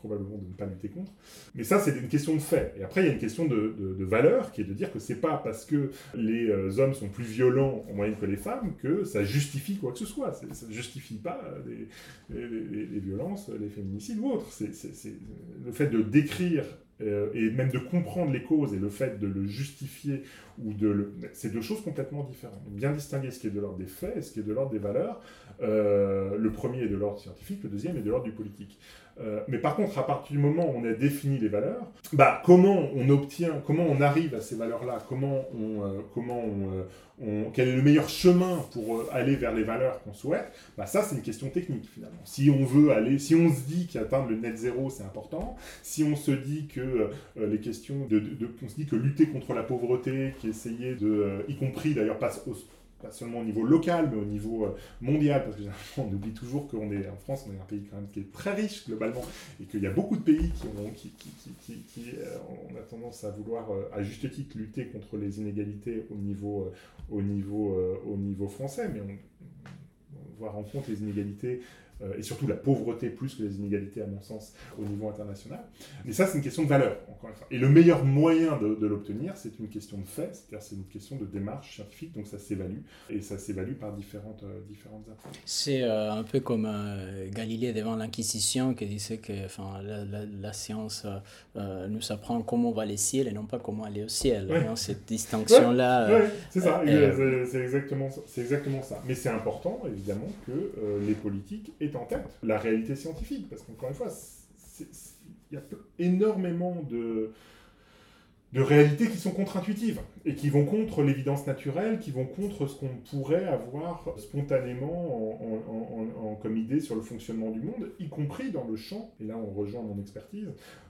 B: probablement de ne pas lutter contre. Mais ça, c'est une question de fait. Et après, il y a une question de, de, valeur qui est de dire que c'est pas parce que les euh, hommes sont plus violents en moyenne que les femmes que ça justifie quoi que ce soit. Ça ne justifie pas les, les, violences, les féminicides ou autres. C'est le fait de décrire euh, et même de comprendre les causes et le fait de le justifier ou de le... C'est deux choses complètement différentes. Bien distinguer ce qui est de l'ordre des faits et ce qui est de l'ordre des valeurs. Euh, le premier est de l'ordre scientifique, le deuxième est de l'ordre du politique. Euh, mais par contre, à partir du moment où on a défini les valeurs, bah, comment on obtient, comment on arrive à ces valeurs-là, comment euh, comment on, quel est le meilleur chemin pour aller vers les valeurs qu'on souhaite, bah, ça c'est une question technique finalement. Si on veut aller, si on se dit qu'atteindre le net zéro c'est important, si on se dit que les questions de, on se dit que lutter contre la pauvreté, qui de, y compris d'ailleurs pas au pas seulement au niveau local, mais au niveau euh, mondial, parce que on oublie toujours qu'on est en France, on est un pays quand même qui est très riche globalement, et qu'il y a beaucoup de pays qui, ont, qui, qui, qui, euh, on a tendance à vouloir, euh, à juste titre, lutter contre les inégalités au niveau, au niveau, au niveau français, mais on, on va rencontrer les inégalités et surtout la pauvreté plus que les inégalités, à mon sens, au niveau international. Mais ça, c'est une question de valeur, encore une fois. Et le meilleur moyen de, l'obtenir, c'est une question de fait, c'est-à-dire c'est une question de démarche scientifique, donc ça s'évalue, et ça s'évalue par différentes, euh, différentes approches.
A: C'est euh, un peu comme Galilée devant l'Inquisition qui disait que enfin, la, science nous apprend comment on va les ciel et non pas comment aller au ciel. Hein, cette distinction-là.
B: Ouais, c'est ça, c'est exactement, exactement ça. Mais c'est important, évidemment, que les politiques aient en tête la réalité scientifique, parce qu'encore une fois, il y a énormément de, de réalités qui sont contre-intuitives et qui vont contre l'évidence naturelle, qui vont contre ce qu'on pourrait avoir spontanément en, comme idée sur le fonctionnement du monde, y compris dans le champ, et là on rejoint mon expertise,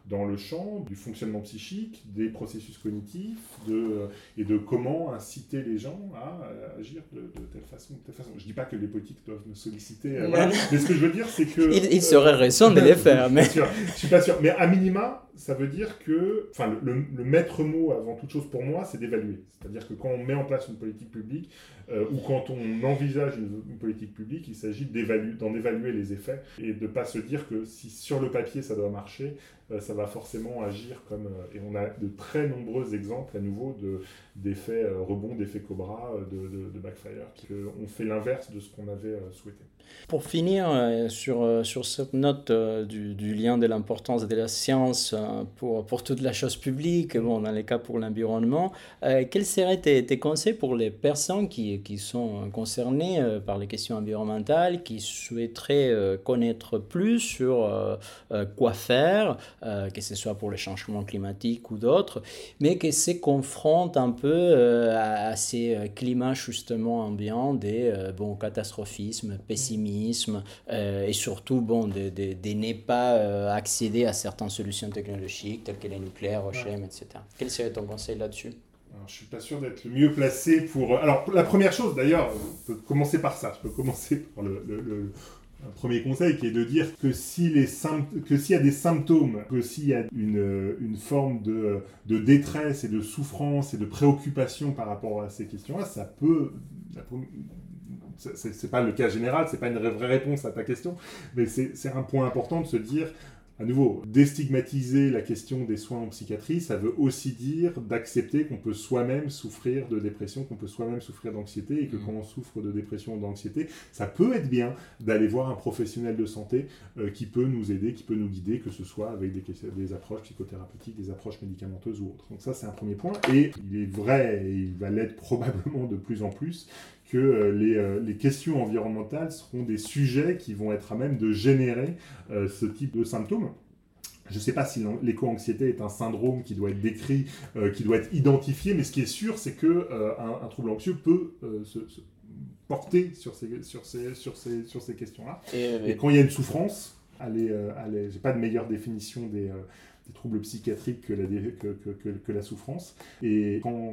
B: dans le champ du fonctionnement psychique, des processus cognitifs, de, et de comment inciter les gens à, agir de, telle façon, de telle façon. Je ne dis pas que les politiques doivent me solliciter, euh, mais ce que je veux dire, c'est que...
A: Il, serait récent de les faire, mais...
B: je ne suis pas sûr. Mais à minima, ça veut dire que... Enfin, le, le maître mot, avant toute chose pour moi, c'est d'évaluer. C'est-à-dire que quand on met en place une politique publique, euh, ou quand on envisage une, politique publique, il s'agit d'en évaluer les effets et de ne pas se dire que si sur le papier ça doit marcher, euh, ça va forcément agir comme... Euh, et on a de très nombreux exemples à nouveau d'effets rebonds, d'effets Cobra, de, de, de backfire, qui ont fait l'inverse de ce qu'on avait souhaité.
A: Pour finir euh, sur, euh, sur cette note euh, du, du lien de l'importance de la science pour, pour toute la chose publique, bon, dans les cas pour l'environnement, quels seraient tes, tes, conseils pour les personnes qui, qui sont concernées par les questions environnementales, qui souhaiteraient connaître plus sur quoi faire, que ce soit pour le changement climatique ou d'autres, mais qui se confrontent un peu à, ces climats justement ambiants des bon, catastrophisme, pessimisme, euh, et surtout bon, de, ne pas euh, accéder à certaines solutions technologiques telles que les nucléaires, OCHM, etc. Quel serait ton conseil là-dessus?
B: Je ne suis pas sûr d'être le mieux placé pour... Euh, alors, la première chose, d'ailleurs, je peux commencer par ça. Je peux commencer par le, premier conseil qui est de dire que s'il y a des symptômes, que s'il y a une, une forme de, détresse et de souffrance et de préoccupation par rapport à ces questions-là, ça peut c'est pas le cas général, c'est pas une vraie réponse à ta question, mais c'est un point important de se dire, à nouveau, déstigmatiser la question des soins en psychiatrie, ça veut aussi dire d'accepter qu'on peut soi-même souffrir de dépression, qu'on peut soi-même souffrir d'anxiété, et que mmh. quand on souffre de dépression ou d'anxiété, ça peut être bien d'aller voir un professionnel de santé euh, qui peut nous aider, qui peut nous guider, que ce soit avec des, des approches psychothérapeutiques, des approches médicamenteuses ou autres. Donc ça, c'est un premier point. Et il est vrai, et il va l'être probablement de plus en plus, que euh, les, euh, les, questions environnementales seront des sujets qui vont être à même de générer euh, ce type de symptômes. Je ne sais pas si l'éco-anxiété est un syndrome qui doit être décrit, qui doit être identifié, mais ce qui est sûr, c'est que un, trouble anxieux peut se, porter sur ces, sur ces, sur ces, sur ces questions-là. Et, quand il y a une souffrance, allez, allez, j'ai pas de meilleure définition des, troubles psychiatriques que la, que, que, la, souffrance. Et quand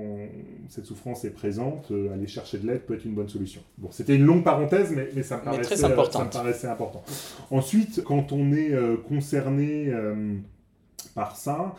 B: cette souffrance est présente, euh, aller chercher de l'aide peut être une bonne solution. Bon, c'était une longue parenthèse, mais, mais, ça, me paraissait, ça, me paraissait, important. Ensuite, quand on est euh, concerné euh, par ça,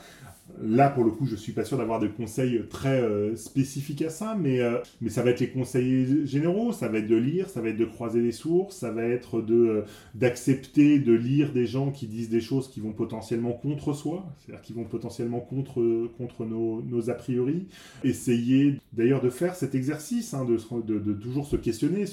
B: Là, pour le coup, je suis pas sûr d'avoir de conseils très euh, spécifiques à ça, mais, euh, mais ça va être les conseils généraux, ça va être de lire, ça va être de croiser les sources, ça va être de euh, d'accepter de lire des gens qui disent des choses qui vont potentiellement contre soi, c'est-à-dire qui vont potentiellement contre, contre nos, nos a priori. Essayer d'ailleurs de faire cet exercice, hein, de, de, toujours se questionner,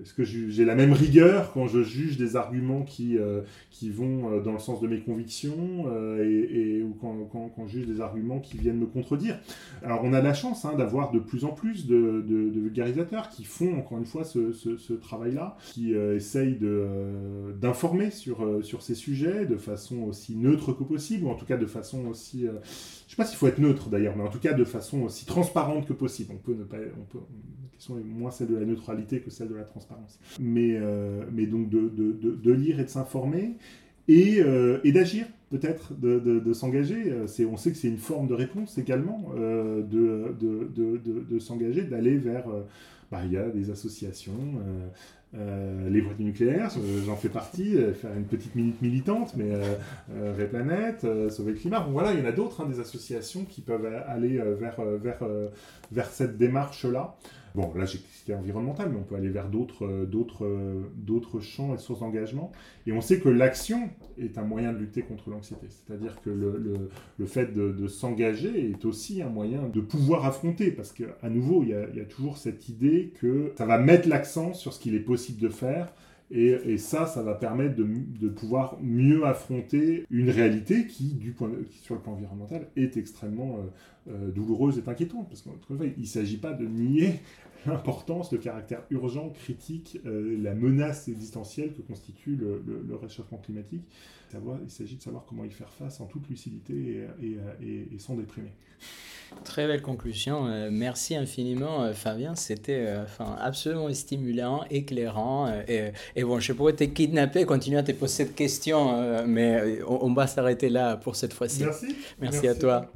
B: est-ce que j'ai la même rigueur quand je juge des arguments qui, euh, qui vont euh, dans le sens de mes convictions euh, et, ou quand, quand, je juge des arguments qui viennent me contredire? Alors on a la chance hein, d'avoir de plus en plus de, vulgarisateurs qui font encore une fois ce, ce, travail-là, qui essayent d'informer sur, sur ces sujets de façon aussi neutre que possible, ou en tout cas de façon aussi... je ne sais pas s'il faut être neutre d'ailleurs, mais en tout cas de façon aussi transparente que possible. On peut ne pas... question est moins celle de la neutralité que celle de la transparence. Mais, euh, mais donc de, de, de, lire et de s'informer et, euh, et d'agir peut-être, de, de s'engager. On sait que c'est une forme de réponse également, euh, de, s'engager, d'aller vers... Bah, il y a des associations, les voies du nucléaire, j'en fais partie, faire une petite minute militante, mais euh, Planète, Sauver le climat, voilà, il y en a d'autres, hein, des associations qui peuvent aller vers, vers, vers cette démarche-là. Bon, là j'ai cité environnemental, mais on peut aller vers d'autres, euh, d'autres, euh, d'autres champs et sources d'engagement. Et on sait que l'action est un moyen de lutter contre l'anxiété. C'est-à-dire que le, le, fait de, s'engager est aussi un moyen de pouvoir affronter. Parce qu'à nouveau, il y, a, il toujours cette idée que ça va mettre l'accent sur ce qu'il est possible de faire. Et, ça, ça va permettre de, de, pouvoir mieux affronter une réalité qui, du point sur le plan environnemental, est extrêmement euh, douloureuse et inquiétante. Parce qu'il ne s'agit pas de nier l'importance, le caractère urgent, critique, euh, la menace existentielle que constitue le, réchauffement climatique. il s'agit de savoir comment y faire face en toute lucidité et, sans déprimer.
A: Très belle conclusion. Euh, merci infiniment, euh, Fabien. C'était enfin, absolument stimulant, éclairant. et, bon, je pourrais te kidnapper, continuer à te poser cette question, mais on, va s'arrêter là pour cette fois-ci.
B: Merci.
A: Merci, à toi.